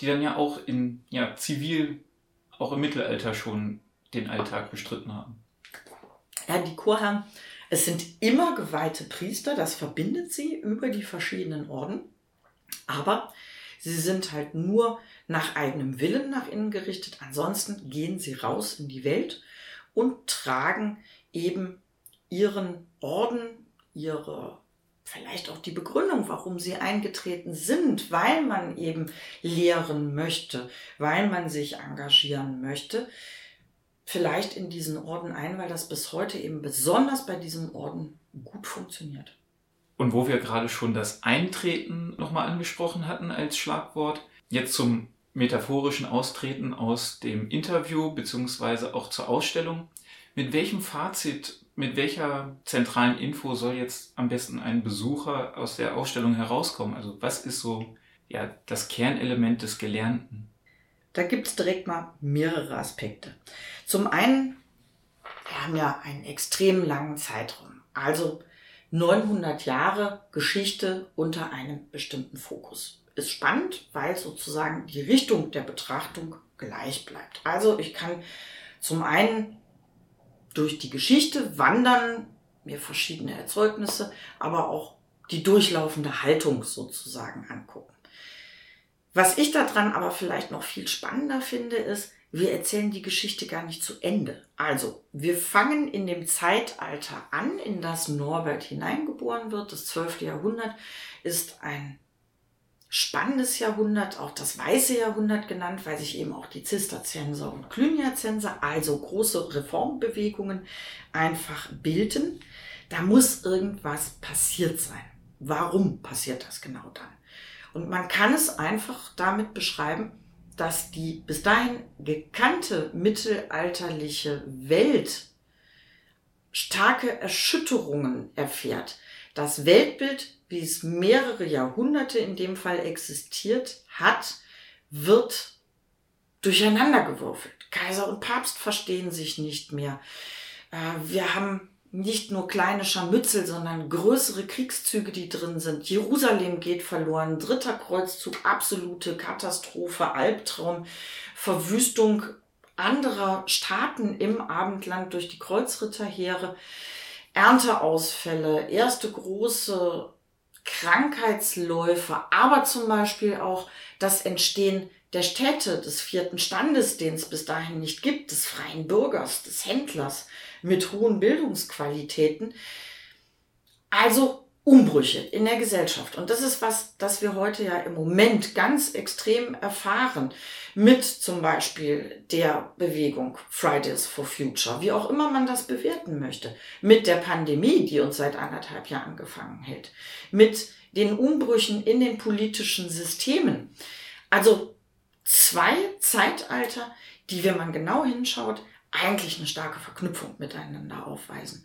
die dann ja auch in ja, zivil, auch im Mittelalter schon den Alltag bestritten haben. Ja, die Chorherren, es sind immer geweihte Priester, das verbindet sie über die verschiedenen Orden. Aber sie sind halt nur nach eigenem Willen nach innen gerichtet. Ansonsten gehen sie raus in die Welt und tragen eben ihren Orden, ihre vielleicht auch die Begründung, warum sie eingetreten sind, weil man eben lehren möchte, weil man sich engagieren möchte, vielleicht in diesen Orden ein, weil das bis heute eben besonders bei diesem Orden gut funktioniert. Und wo wir gerade schon das Eintreten nochmal angesprochen hatten als Schlagwort, jetzt zum metaphorischen Austreten aus dem Interview beziehungsweise auch zur Ausstellung. Mit welchem Fazit, mit welcher zentralen Info soll jetzt am besten ein Besucher aus der Ausstellung herauskommen? Also was ist so ja, das Kernelement des Gelernten? Da gibt es direkt mal mehrere Aspekte. Zum einen, wir haben ja einen extrem langen Zeitraum. Also 900 Jahre Geschichte unter einem bestimmten Fokus. Ist spannend, weil sozusagen die Richtung der Betrachtung gleich bleibt. Also ich kann zum einen durch die Geschichte wandern, mir verschiedene Erzeugnisse, aber auch die durchlaufende Haltung sozusagen angucken. Was ich daran aber vielleicht noch viel spannender finde, ist, wir erzählen die Geschichte gar nicht zu Ende. Also, wir fangen in dem Zeitalter an, in das Norbert hineingeboren wird. Das 12. Jahrhundert ist ein spannendes Jahrhundert, auch das weiße Jahrhundert genannt, weil sich eben auch die Zisterzienser und Cluniacenser, also große Reformbewegungen, einfach bilden. Da muss irgendwas passiert sein. Warum passiert das genau dann? Und man kann es einfach damit beschreiben, dass die bis dahin gekannte mittelalterliche Welt starke Erschütterungen erfährt. Das Weltbild, wie es mehrere Jahrhunderte in dem Fall existiert hat, wird durcheinandergewürfelt. Kaiser und Papst verstehen sich nicht mehr. Äh, wir haben nicht nur kleine Scharmützel, sondern größere Kriegszüge, die drin sind. Jerusalem geht verloren, dritter Kreuzzug, absolute Katastrophe, Albtraum, Verwüstung anderer Staaten im Abendland durch die Kreuzritterheere, Ernteausfälle, erste große Krankheitsläufe, aber zum Beispiel auch das Entstehen der Städte, des vierten Standes, den es bis dahin nicht gibt, des freien Bürgers, des Händlers mit hohen Bildungsqualitäten. Also Umbrüche in der Gesellschaft. Und das ist was, das wir heute ja im Moment ganz extrem erfahren. Mit zum Beispiel der Bewegung Fridays for Future, wie auch immer man das bewerten möchte. Mit der Pandemie, die uns seit anderthalb Jahren gefangen hält. Mit den Umbrüchen in den politischen Systemen. Also zwei Zeitalter, die, wenn man genau hinschaut, eigentlich eine starke Verknüpfung miteinander aufweisen.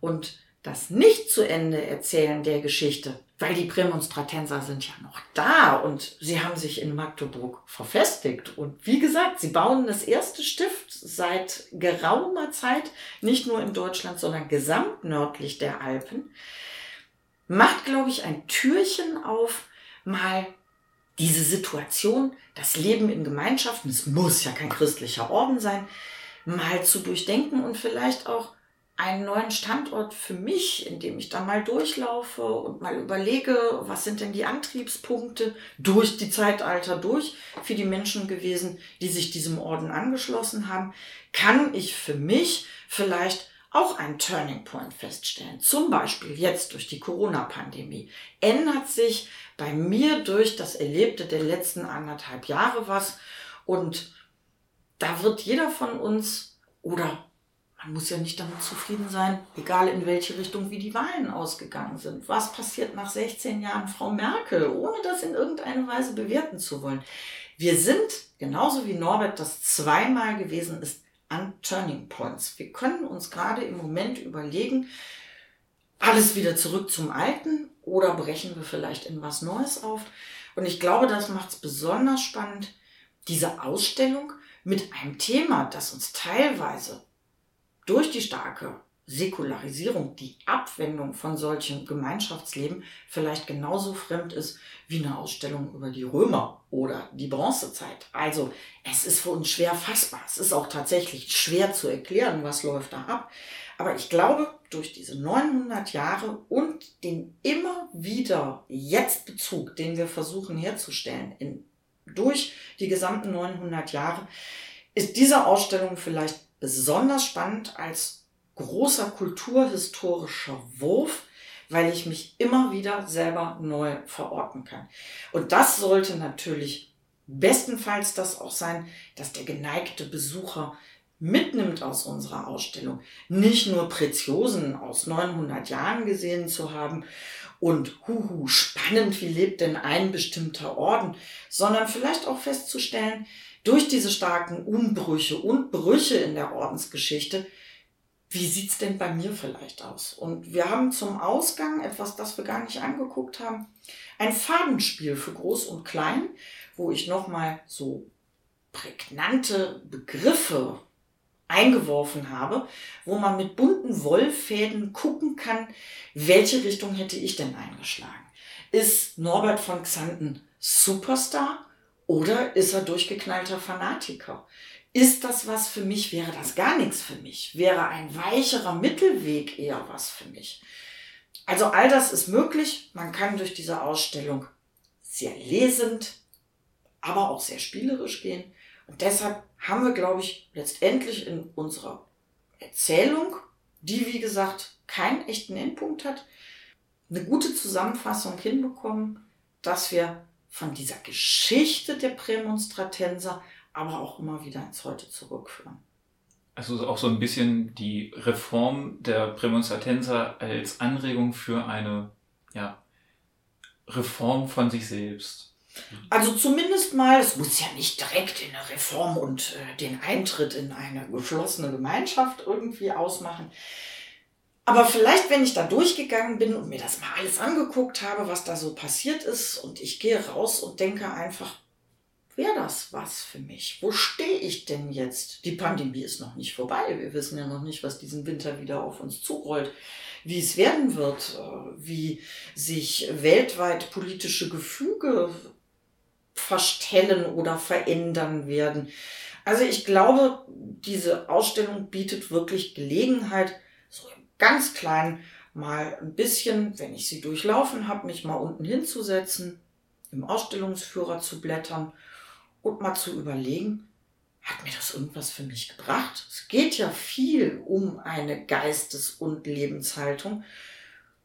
Und das nicht zu Ende erzählen der Geschichte, weil die Prämonstratenser sind ja noch da und sie haben sich in Magdeburg verfestigt. Und wie gesagt, sie bauen das erste Stift seit geraumer Zeit, nicht nur in Deutschland, sondern gesamtnördlich der Alpen, macht, glaube ich, ein Türchen auf, mal diese Situation, das Leben in Gemeinschaften, es muss ja kein christlicher Orden sein, mal zu durchdenken und vielleicht auch einen neuen Standort für mich, in dem ich da mal durchlaufe und mal überlege, was sind denn die Antriebspunkte durch die Zeitalter durch für die Menschen gewesen, die sich diesem Orden angeschlossen haben, kann ich für mich vielleicht auch einen Turning Point feststellen. Zum Beispiel jetzt durch die Corona-Pandemie ändert sich bei mir durch das Erlebte der letzten anderthalb Jahre was und da wird jeder von uns oder man muss ja nicht damit zufrieden sein, egal in welche Richtung wie die Wahlen ausgegangen sind. Was passiert nach 16 Jahren Frau Merkel, ohne das in irgendeine Weise bewerten zu wollen? Wir sind, genauso wie Norbert das zweimal gewesen ist, an Turning Points. Wir können uns gerade im Moment überlegen, alles wieder zurück zum Alten oder brechen wir vielleicht in was Neues auf? Und ich glaube, das macht es besonders spannend, diese Ausstellung mit einem Thema, das uns teilweise durch die starke Säkularisierung, die Abwendung von solchen Gemeinschaftsleben vielleicht genauso fremd ist wie eine Ausstellung über die Römer oder die Bronzezeit. Also es ist für uns schwer fassbar. Es ist auch tatsächlich schwer zu erklären, was läuft da ab. Aber ich glaube, durch diese 900 Jahre und den immer wieder Jetzt-Bezug, den wir versuchen herzustellen, in, durch die gesamten 900 Jahre, ist diese Ausstellung vielleicht besonders spannend als großer kulturhistorischer Wurf, weil ich mich immer wieder selber neu verorten kann. Und das sollte natürlich bestenfalls das auch sein, dass der geneigte Besucher mitnimmt aus unserer Ausstellung. Nicht nur Preziosen aus 900 Jahren gesehen zu haben und huhu, spannend, wie lebt denn ein bestimmter Orden, sondern vielleicht auch festzustellen, durch diese starken Umbrüche und Brüche in der Ordensgeschichte, wie sieht's denn bei mir vielleicht aus? Und wir haben zum Ausgang etwas, das wir gar nicht angeguckt haben, ein Fadenspiel für Groß und Klein, wo ich nochmal so prägnante Begriffe eingeworfen habe, wo man mit bunten Wollfäden gucken kann, welche Richtung hätte ich denn eingeschlagen. Ist Norbert von Xanten Superstar oder ist er durchgeknallter Fanatiker? Ist das was für mich? Wäre das gar nichts für mich? Wäre ein weicherer Mittelweg eher was für mich? Also all das ist möglich. Man kann durch diese Ausstellung sehr lesend, aber auch sehr spielerisch gehen. Und deshalb haben wir, glaube ich, letztendlich in unserer Erzählung, die wie gesagt keinen echten Endpunkt hat, eine gute Zusammenfassung hinbekommen, dass wir von dieser Geschichte der Prämonstratenser aber auch immer wieder ins Heute zurückführen. Also auch so ein bisschen die Reform der Prämonstratenser als Anregung für eine ja, Reform von sich selbst. Also zumindest mal, es muss ja nicht direkt in eine Reform und äh, den Eintritt in eine geschlossene Gemeinschaft irgendwie ausmachen. Aber vielleicht, wenn ich da durchgegangen bin und mir das mal alles angeguckt habe, was da so passiert ist, und ich gehe raus und denke einfach, wäre das was für mich? Wo stehe ich denn jetzt? Die Pandemie ist noch nicht vorbei. Wir wissen ja noch nicht, was diesen Winter wieder auf uns zurollt wie es werden wird, äh, wie sich weltweit politische Gefüge verstellen oder verändern werden. Also ich glaube, diese Ausstellung bietet wirklich Gelegenheit, so ganz kleinen mal ein bisschen, wenn ich sie durchlaufen habe, mich mal unten hinzusetzen, im Ausstellungsführer zu blättern und mal zu überlegen, hat mir das irgendwas für mich gebracht? Es geht ja viel um eine Geistes- und Lebenshaltung.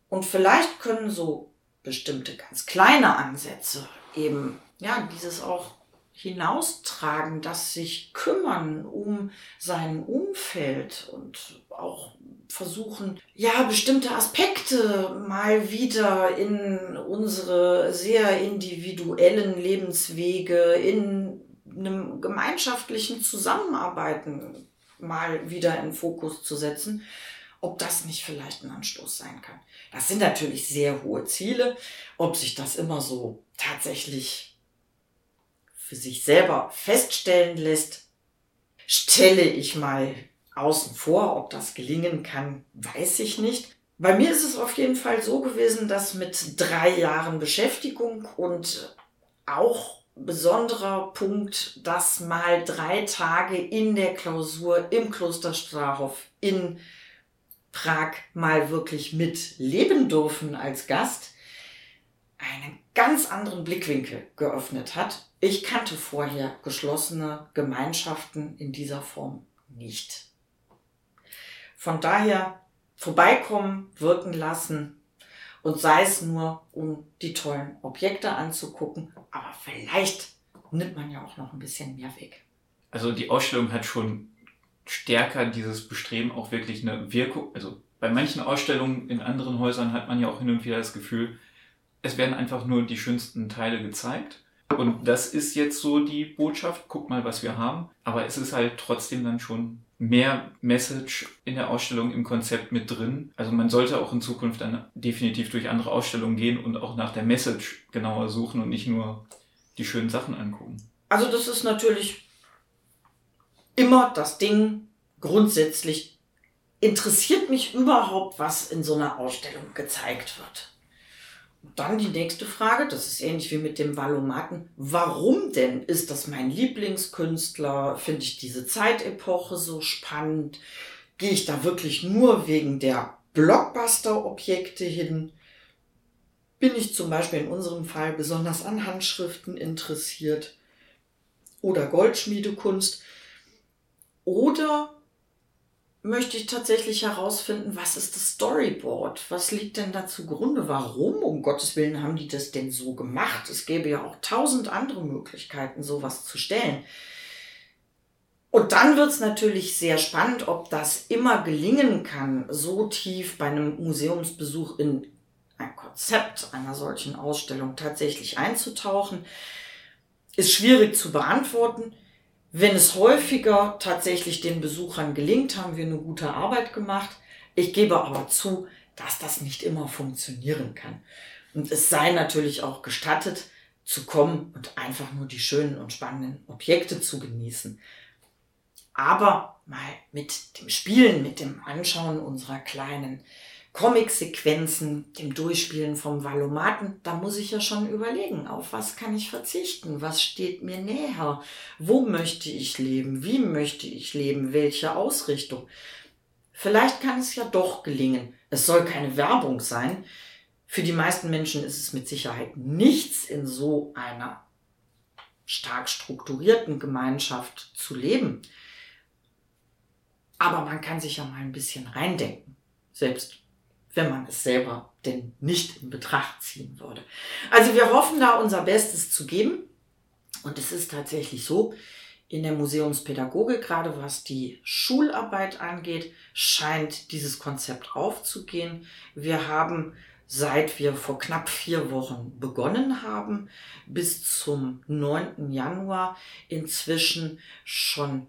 Und vielleicht können so bestimmte ganz kleine Ansätze eben ja, dieses auch hinaustragen, das sich kümmern um sein Umfeld und auch versuchen, ja, bestimmte Aspekte mal wieder in unsere sehr individuellen Lebenswege, in einem gemeinschaftlichen Zusammenarbeiten mal wieder in Fokus zu setzen, ob das nicht vielleicht ein Anstoß sein kann. Das sind natürlich sehr hohe Ziele. Ob sich das immer so tatsächlich für sich selber feststellen lässt, stelle ich mal außen vor. Ob das gelingen kann, weiß ich nicht. Bei mir ist es auf jeden Fall so gewesen, dass mit drei Jahren Beschäftigung und auch besonderer Punkt, dass mal drei Tage in der Klausur im Kloster Strahov in Prag mal wirklich mitleben dürfen als Gast, einen ganz anderen Blickwinkel geöffnet hat ich kannte vorher geschlossene Gemeinschaften in dieser Form nicht. Von daher vorbeikommen, wirken lassen und sei es nur, um die tollen Objekte anzugucken, aber vielleicht nimmt man ja auch noch ein bisschen mehr weg. Also die Ausstellung hat schon stärker dieses Bestreben, auch wirklich eine Wirkung, also bei manchen Ausstellungen in anderen Häusern hat man ja auch hin und wieder das Gefühl, es werden einfach nur die schönsten Teile gezeigt Und das ist jetzt so die Botschaft, guck mal, was wir haben. Aber es ist halt trotzdem dann schon mehr Message in der Ausstellung im Konzept mit drin. Also man sollte auch in Zukunft dann definitiv durch andere Ausstellungen gehen und auch nach der Message genauer suchen und nicht nur die schönen Sachen angucken. Also das ist natürlich immer das Ding grundsätzlich. Interessiert mich überhaupt, was in so einer Ausstellung gezeigt wird? Dann die nächste Frage, das ist ähnlich wie mit dem Valomaten. Warum denn ist das mein Lieblingskünstler? Finde ich diese Zeitepoche so spannend? Gehe ich da wirklich nur wegen der Blockbuster-Objekte hin? Bin ich zum Beispiel in unserem Fall besonders an Handschriften interessiert? Oder Goldschmiedekunst? Oder möchte ich tatsächlich herausfinden, was ist das Storyboard? Was liegt denn da zugrunde? Warum, um Gottes Willen, haben die das denn so gemacht? Es gäbe ja auch tausend andere Möglichkeiten, sowas zu stellen. Und dann wird es natürlich sehr spannend, ob das immer gelingen kann, so tief bei einem Museumsbesuch in ein Konzept einer solchen Ausstellung tatsächlich einzutauchen. Ist schwierig zu beantworten. Wenn es häufiger tatsächlich den Besuchern gelingt, haben wir eine gute Arbeit gemacht. Ich gebe aber zu, dass das nicht immer funktionieren kann. Und es sei natürlich auch gestattet, zu kommen und einfach nur die schönen und spannenden Objekte zu genießen. Aber mal mit dem Spielen, mit dem Anschauen unserer kleinen Comic-Sequenzen, dem Durchspielen vom Valomaten, da muss ich ja schon überlegen, auf was kann ich verzichten, was steht mir näher, wo möchte ich leben, wie möchte ich leben, welche Ausrichtung. Vielleicht kann es ja doch gelingen. Es soll keine Werbung sein. Für die meisten Menschen ist es mit Sicherheit nichts in so einer stark strukturierten Gemeinschaft zu leben. Aber man kann sich ja mal ein bisschen reindenken. Selbst wenn man es selber denn nicht in Betracht ziehen würde. Also wir hoffen da unser Bestes zu geben. Und es ist tatsächlich so, in der Museumspädagogik, gerade was die Schularbeit angeht, scheint dieses Konzept aufzugehen. Wir haben, seit wir vor knapp vier Wochen begonnen haben, bis zum 9. Januar inzwischen schon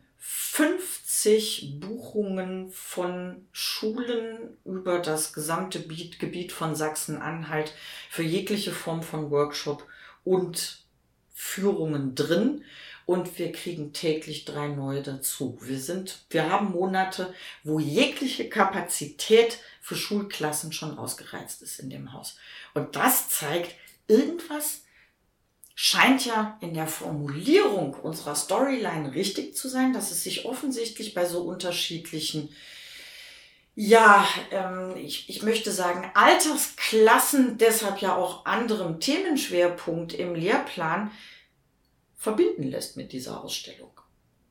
50 Buchungen von Schulen über das gesamte Gebiet von Sachsen-Anhalt für jegliche Form von Workshop und Führungen drin und wir kriegen täglich drei neue dazu. Wir sind, wir haben Monate, wo jegliche Kapazität für Schulklassen schon ausgereizt ist in dem Haus. Und das zeigt, irgendwas scheint ja in der Formulierung unserer Storyline richtig zu sein, dass es sich offensichtlich bei so unterschiedlichen, ja, ähm, ich, ich möchte sagen, Altersklassen, deshalb ja auch anderem Themenschwerpunkt im Lehrplan, verbinden lässt mit dieser Ausstellung.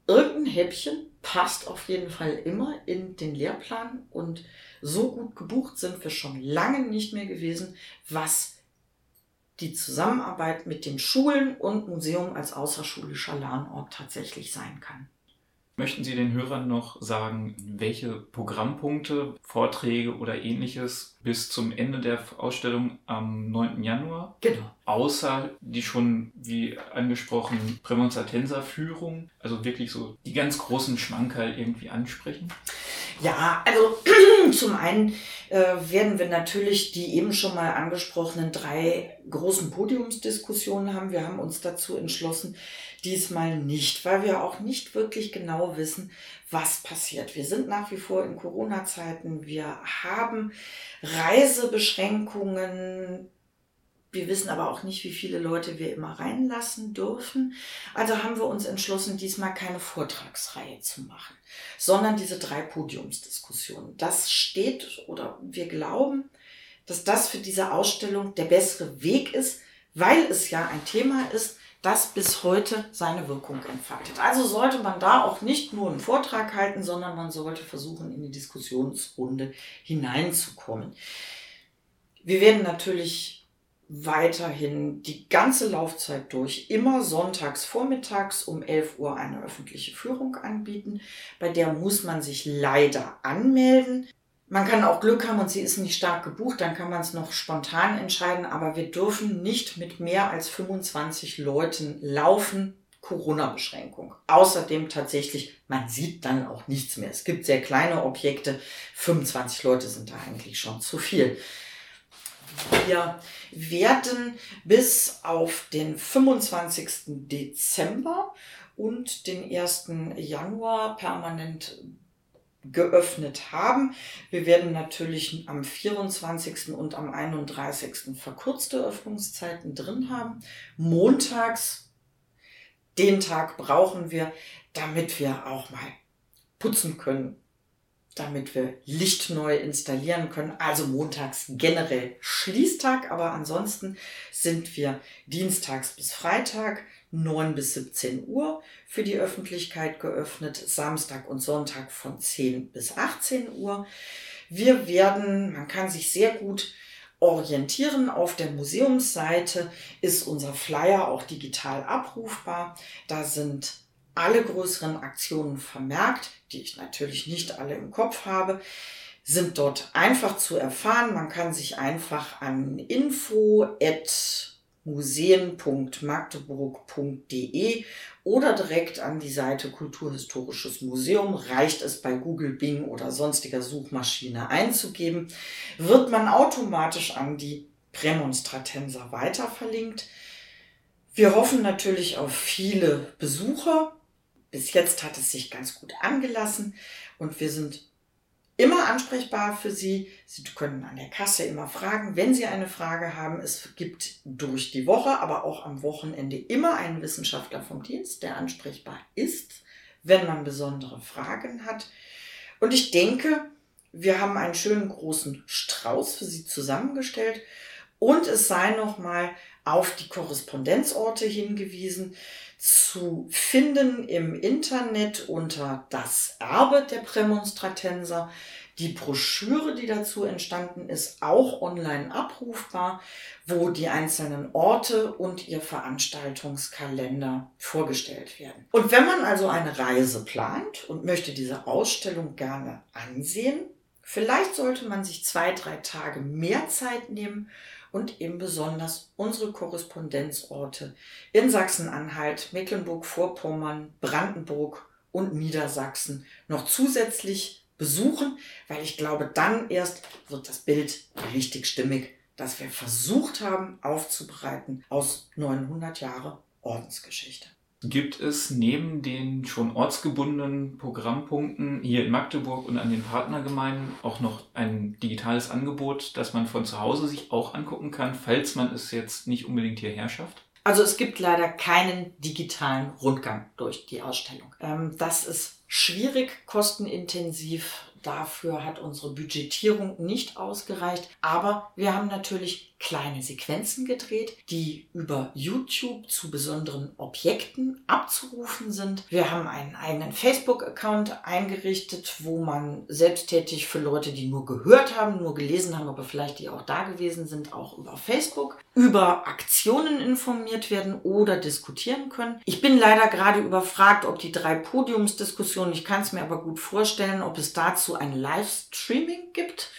Irgendein Häppchen passt auf jeden Fall immer in den Lehrplan und so gut gebucht sind wir schon lange nicht mehr gewesen, was die Zusammenarbeit mit den Schulen und Museum als außerschulischer Lernort tatsächlich sein kann. Möchten Sie den Hörern noch sagen, welche Programmpunkte, Vorträge oder ähnliches bis zum Ende der Ausstellung am 9. Januar? Genau. Außer die schon, wie angesprochen, Prämonstratenser-Führung, also wirklich so die ganz großen Schmankerl irgendwie ansprechen? Ja, also zum einen äh, werden wir natürlich die eben schon mal angesprochenen drei großen Podiumsdiskussionen haben. Wir haben uns dazu entschlossen, diesmal nicht, weil wir auch nicht wirklich genau wissen, was passiert. Wir sind nach wie vor in Corona-Zeiten. Wir haben Reisebeschränkungen. Wir wissen aber auch nicht, wie viele Leute wir immer reinlassen dürfen. Also haben wir uns entschlossen, diesmal keine Vortragsreihe zu machen, sondern diese drei Podiumsdiskussionen. Das steht oder wir glauben, dass das für diese Ausstellung der bessere Weg ist, weil es ja ein Thema ist, das bis heute seine Wirkung entfaltet. Also sollte man da auch nicht nur einen Vortrag halten, sondern man sollte versuchen, in die Diskussionsrunde hineinzukommen. Wir werden natürlich weiterhin die ganze Laufzeit durch immer sonntags vormittags um 11 Uhr eine öffentliche Führung anbieten. Bei der muss man sich leider anmelden. Man kann auch Glück haben und sie ist nicht stark gebucht, dann kann man es noch spontan entscheiden, aber wir dürfen nicht mit mehr als 25 Leuten laufen. Corona-Beschränkung. Außerdem tatsächlich, man sieht dann auch nichts mehr. Es gibt sehr kleine Objekte. 25 Leute sind da eigentlich schon zu viel. Wir werden bis auf den 25. Dezember und den 1. Januar permanent geöffnet haben. Wir werden natürlich am 24. und am 31. verkürzte Öffnungszeiten drin haben. Montags, den Tag brauchen wir, damit wir auch mal putzen können, damit wir Licht neu installieren können. Also montags generell Schließtag, aber ansonsten sind wir dienstags bis Freitag 9 bis 17 Uhr für die Öffentlichkeit geöffnet, Samstag und Sonntag von 10 bis 18 Uhr. Wir werden, man kann sich sehr gut orientieren. Auf der Museumsseite ist unser Flyer auch digital abrufbar. Da sind alle größeren Aktionen vermerkt, die ich natürlich nicht alle im Kopf habe, sind dort einfach zu erfahren. Man kann sich einfach an info@museen.magdeburg.de oder direkt an die Seite Kulturhistorisches Museum, reicht es bei Google, Bing oder sonstiger Suchmaschine einzugeben, wird man automatisch an die Prämonstratenser weiter verlinkt. Wir hoffen natürlich auf viele Besucher bis jetzt hat es sich ganz gut angelassen und wir sind immer ansprechbar für Sie. Sie können an der Kasse immer fragen, wenn Sie eine Frage haben. Es gibt durch die Woche, aber auch am Wochenende immer einen Wissenschaftler vom Dienst, der ansprechbar ist, wenn man besondere Fragen hat. Und ich denke, wir haben einen schönen großen Strauß für Sie zusammengestellt und es sei nochmal auf die Korrespondenzorte hingewiesen zu finden im Internet unter das Erbe der Prämonstratenser. Die Broschüre, die dazu entstanden ist, auch online abrufbar, wo die einzelnen Orte und ihr Veranstaltungskalender vorgestellt werden. Und wenn man also eine Reise plant und möchte diese Ausstellung gerne ansehen, vielleicht sollte man sich zwei, drei Tage mehr Zeit nehmen und eben besonders unsere Korrespondenzorte in Sachsen-Anhalt, Mecklenburg-Vorpommern, Brandenburg und Niedersachsen noch zusätzlich besuchen, weil ich glaube, dann erst wird das Bild richtig stimmig, das wir versucht haben aufzubereiten aus 900 Jahre Ordensgeschichte. Gibt es neben den schon ortsgebundenen Programmpunkten hier in Magdeburg und an den Partnergemeinden auch noch ein digitales Angebot, das man von zu Hause sich auch angucken kann, falls man es jetzt nicht unbedingt hierher schafft? Also es gibt leider keinen digitalen Rundgang durch die Ausstellung. Ähm, das ist schwierig, kostenintensiv. Dafür hat unsere Budgetierung nicht ausgereicht. Aber wir haben natürlich kleine Sequenzen gedreht, die über YouTube zu besonderen Objekten abzurufen sind. Wir haben einen eigenen Facebook-Account eingerichtet, wo man selbsttätig für Leute, die nur gehört haben, nur gelesen haben, aber vielleicht die auch da gewesen sind, auch über Facebook, über Aktionen informiert werden oder diskutieren können. Ich bin leider gerade überfragt, ob die drei Podiumsdiskussionen, ich kann es mir aber gut vorstellen, ob es dazu ein Livestreaming gibt.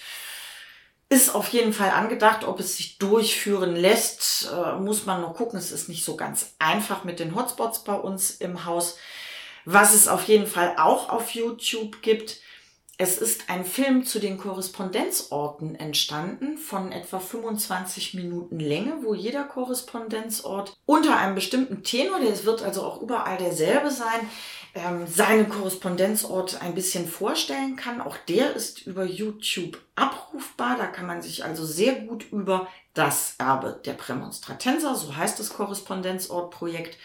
Ist auf jeden Fall angedacht, ob es sich durchführen lässt, äh, muss man noch gucken. Es ist nicht so ganz einfach mit den Hotspots bei uns im Haus. Was es auf jeden Fall auch auf YouTube gibt, es ist ein Film zu den Korrespondenzorten entstanden von etwa 25 Minuten Länge, wo jeder Korrespondenzort unter einem bestimmten Tenor, der wird also auch überall derselbe sein, ähm, seinen Korrespondenzort ein bisschen vorstellen kann. Auch der ist über YouTube abrufbar. Da kann man sich also sehr gut über das Erbe der Prämonstratenser, so heißt das Korrespondenzortprojekt,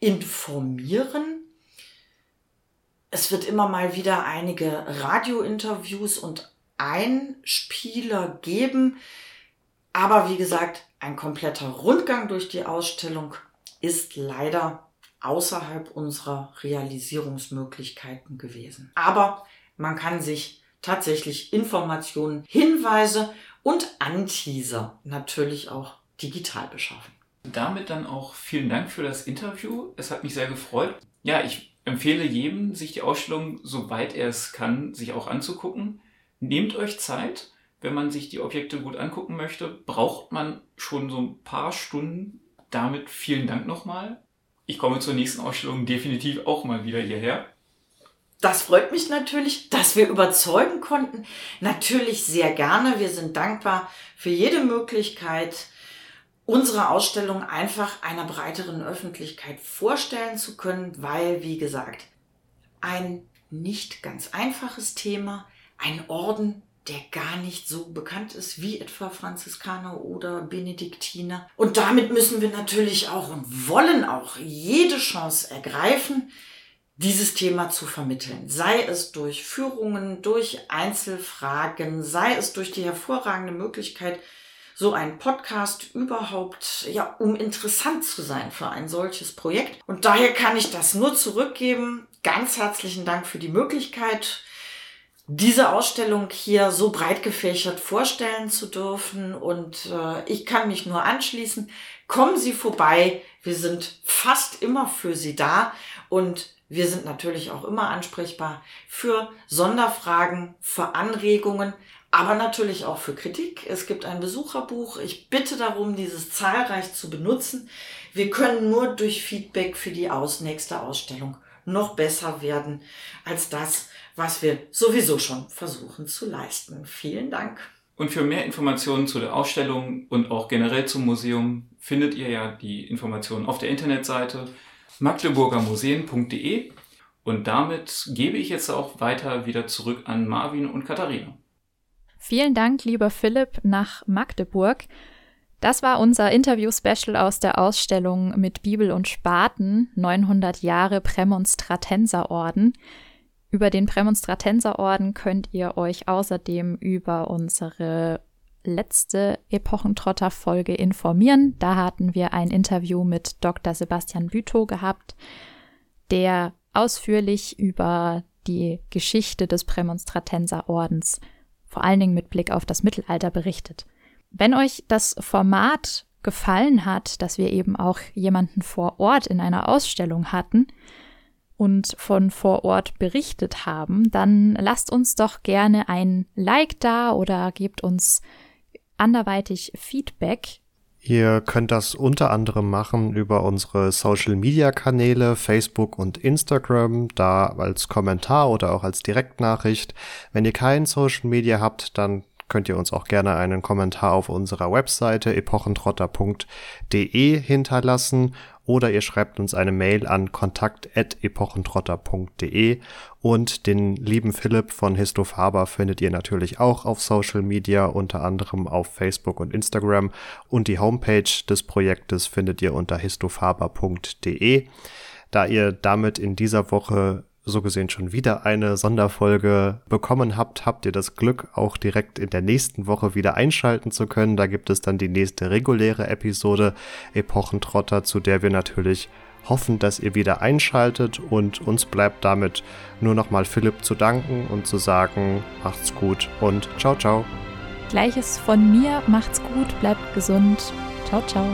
informieren. Es wird immer mal wieder einige Radiointerviews und Einspieler geben. Aber wie gesagt, ein kompletter Rundgang durch die Ausstellung ist leider außerhalb unserer Realisierungsmöglichkeiten gewesen. Aber man kann sich tatsächlich Informationen, Hinweise und Anteaser natürlich auch digital beschaffen. Damit dann auch vielen Dank für das Interview. Es hat mich sehr gefreut. Ja, ich empfehle jedem, sich die Ausstellung, soweit er es kann, sich auch anzugucken. nehmt euch Zeit. Wenn man sich die Objekte gut angucken möchte, braucht man schon so ein paar Stunden. Damit vielen Dank nochmal. Ich komme zur nächsten Ausstellung definitiv auch mal wieder hierher. Das freut mich natürlich, dass wir überzeugen konnten. Natürlich sehr gerne. Wir sind dankbar für jede Möglichkeit, unsere Ausstellung einfach einer breiteren Öffentlichkeit vorstellen zu können, weil, wie gesagt, ein nicht ganz einfaches Thema, ein Orden, der gar nicht so bekannt ist wie etwa Franziskaner oder Benediktiner. Und damit müssen wir natürlich auch und wollen auch jede Chance ergreifen, dieses Thema zu vermitteln. Sei es durch Führungen, durch Einzelfragen, sei es durch die hervorragende Möglichkeit, so einen Podcast überhaupt, ja, um interessant zu sein für ein solches Projekt. Und daher kann ich das nur zurückgeben. Ganz herzlichen Dank für die Möglichkeit, diese Ausstellung hier so breit gefächert vorstellen zu dürfen. Und äh, ich kann mich nur anschließen. Kommen Sie vorbei. Wir sind fast immer für Sie da. Und wir sind natürlich auch immer ansprechbar für Sonderfragen, für Anregungen, aber natürlich auch für Kritik. Es gibt ein Besucherbuch. Ich bitte darum, dieses zahlreich zu benutzen. Wir können nur durch Feedback für die aus nächste Ausstellung noch besser werden als das, was wir sowieso schon versuchen zu leisten. Vielen Dank. Und für mehr Informationen zu der Ausstellung und auch generell zum Museum findet ihr ja die Informationen auf der Internetseite magdeburgermuseen.de. Und damit gebe ich jetzt auch weiter wieder zurück an Marvin und Katharina. Vielen Dank, lieber Philipp, nach Magdeburg. Das war unser Interview-Special aus der Ausstellung mit Bibel und Spaten 900 Jahre Prämonstratenserorden. Über den Prämonstratenserorden könnt ihr euch außerdem über unsere letzte Epochentrotter-Folge informieren. Da hatten wir ein Interview mit Dr. Sebastian Bütow gehabt, der ausführlich über die Geschichte des Prämonstratenserordens, vor allen Dingen mit Blick auf das Mittelalter, berichtet. Wenn euch das Format gefallen hat, dass wir eben auch jemanden vor Ort in einer Ausstellung hatten, und von vor Ort berichtet haben, dann lasst uns doch gerne ein Like da oder gebt uns anderweitig Feedback. Ihr könnt das unter anderem machen über unsere Social Media Kanäle, Facebook und Instagram, da als Kommentar oder auch als Direktnachricht. Wenn ihr kein Social Media habt, dann könnt ihr uns auch gerne einen Kommentar auf unserer Webseite epochentrotter.de hinterlassen oder ihr schreibt uns eine Mail an kontakt.epochentrotter.de und den lieben Philipp von Histofaber findet ihr natürlich auch auf Social Media, unter anderem auf Facebook und Instagram und die Homepage des Projektes findet ihr unter histofaber.de. Da ihr damit in dieser Woche so gesehen schon wieder eine Sonderfolge bekommen habt, habt ihr das Glück, auch direkt in der nächsten Woche wieder einschalten zu können. Da gibt es dann die nächste reguläre Episode Epochentrotter, zu der wir natürlich hoffen, dass ihr wieder einschaltet und uns bleibt damit nur nochmal Philipp zu danken und zu sagen, macht's gut und ciao, ciao. Gleiches von mir, macht's gut, bleibt gesund. Ciao, ciao.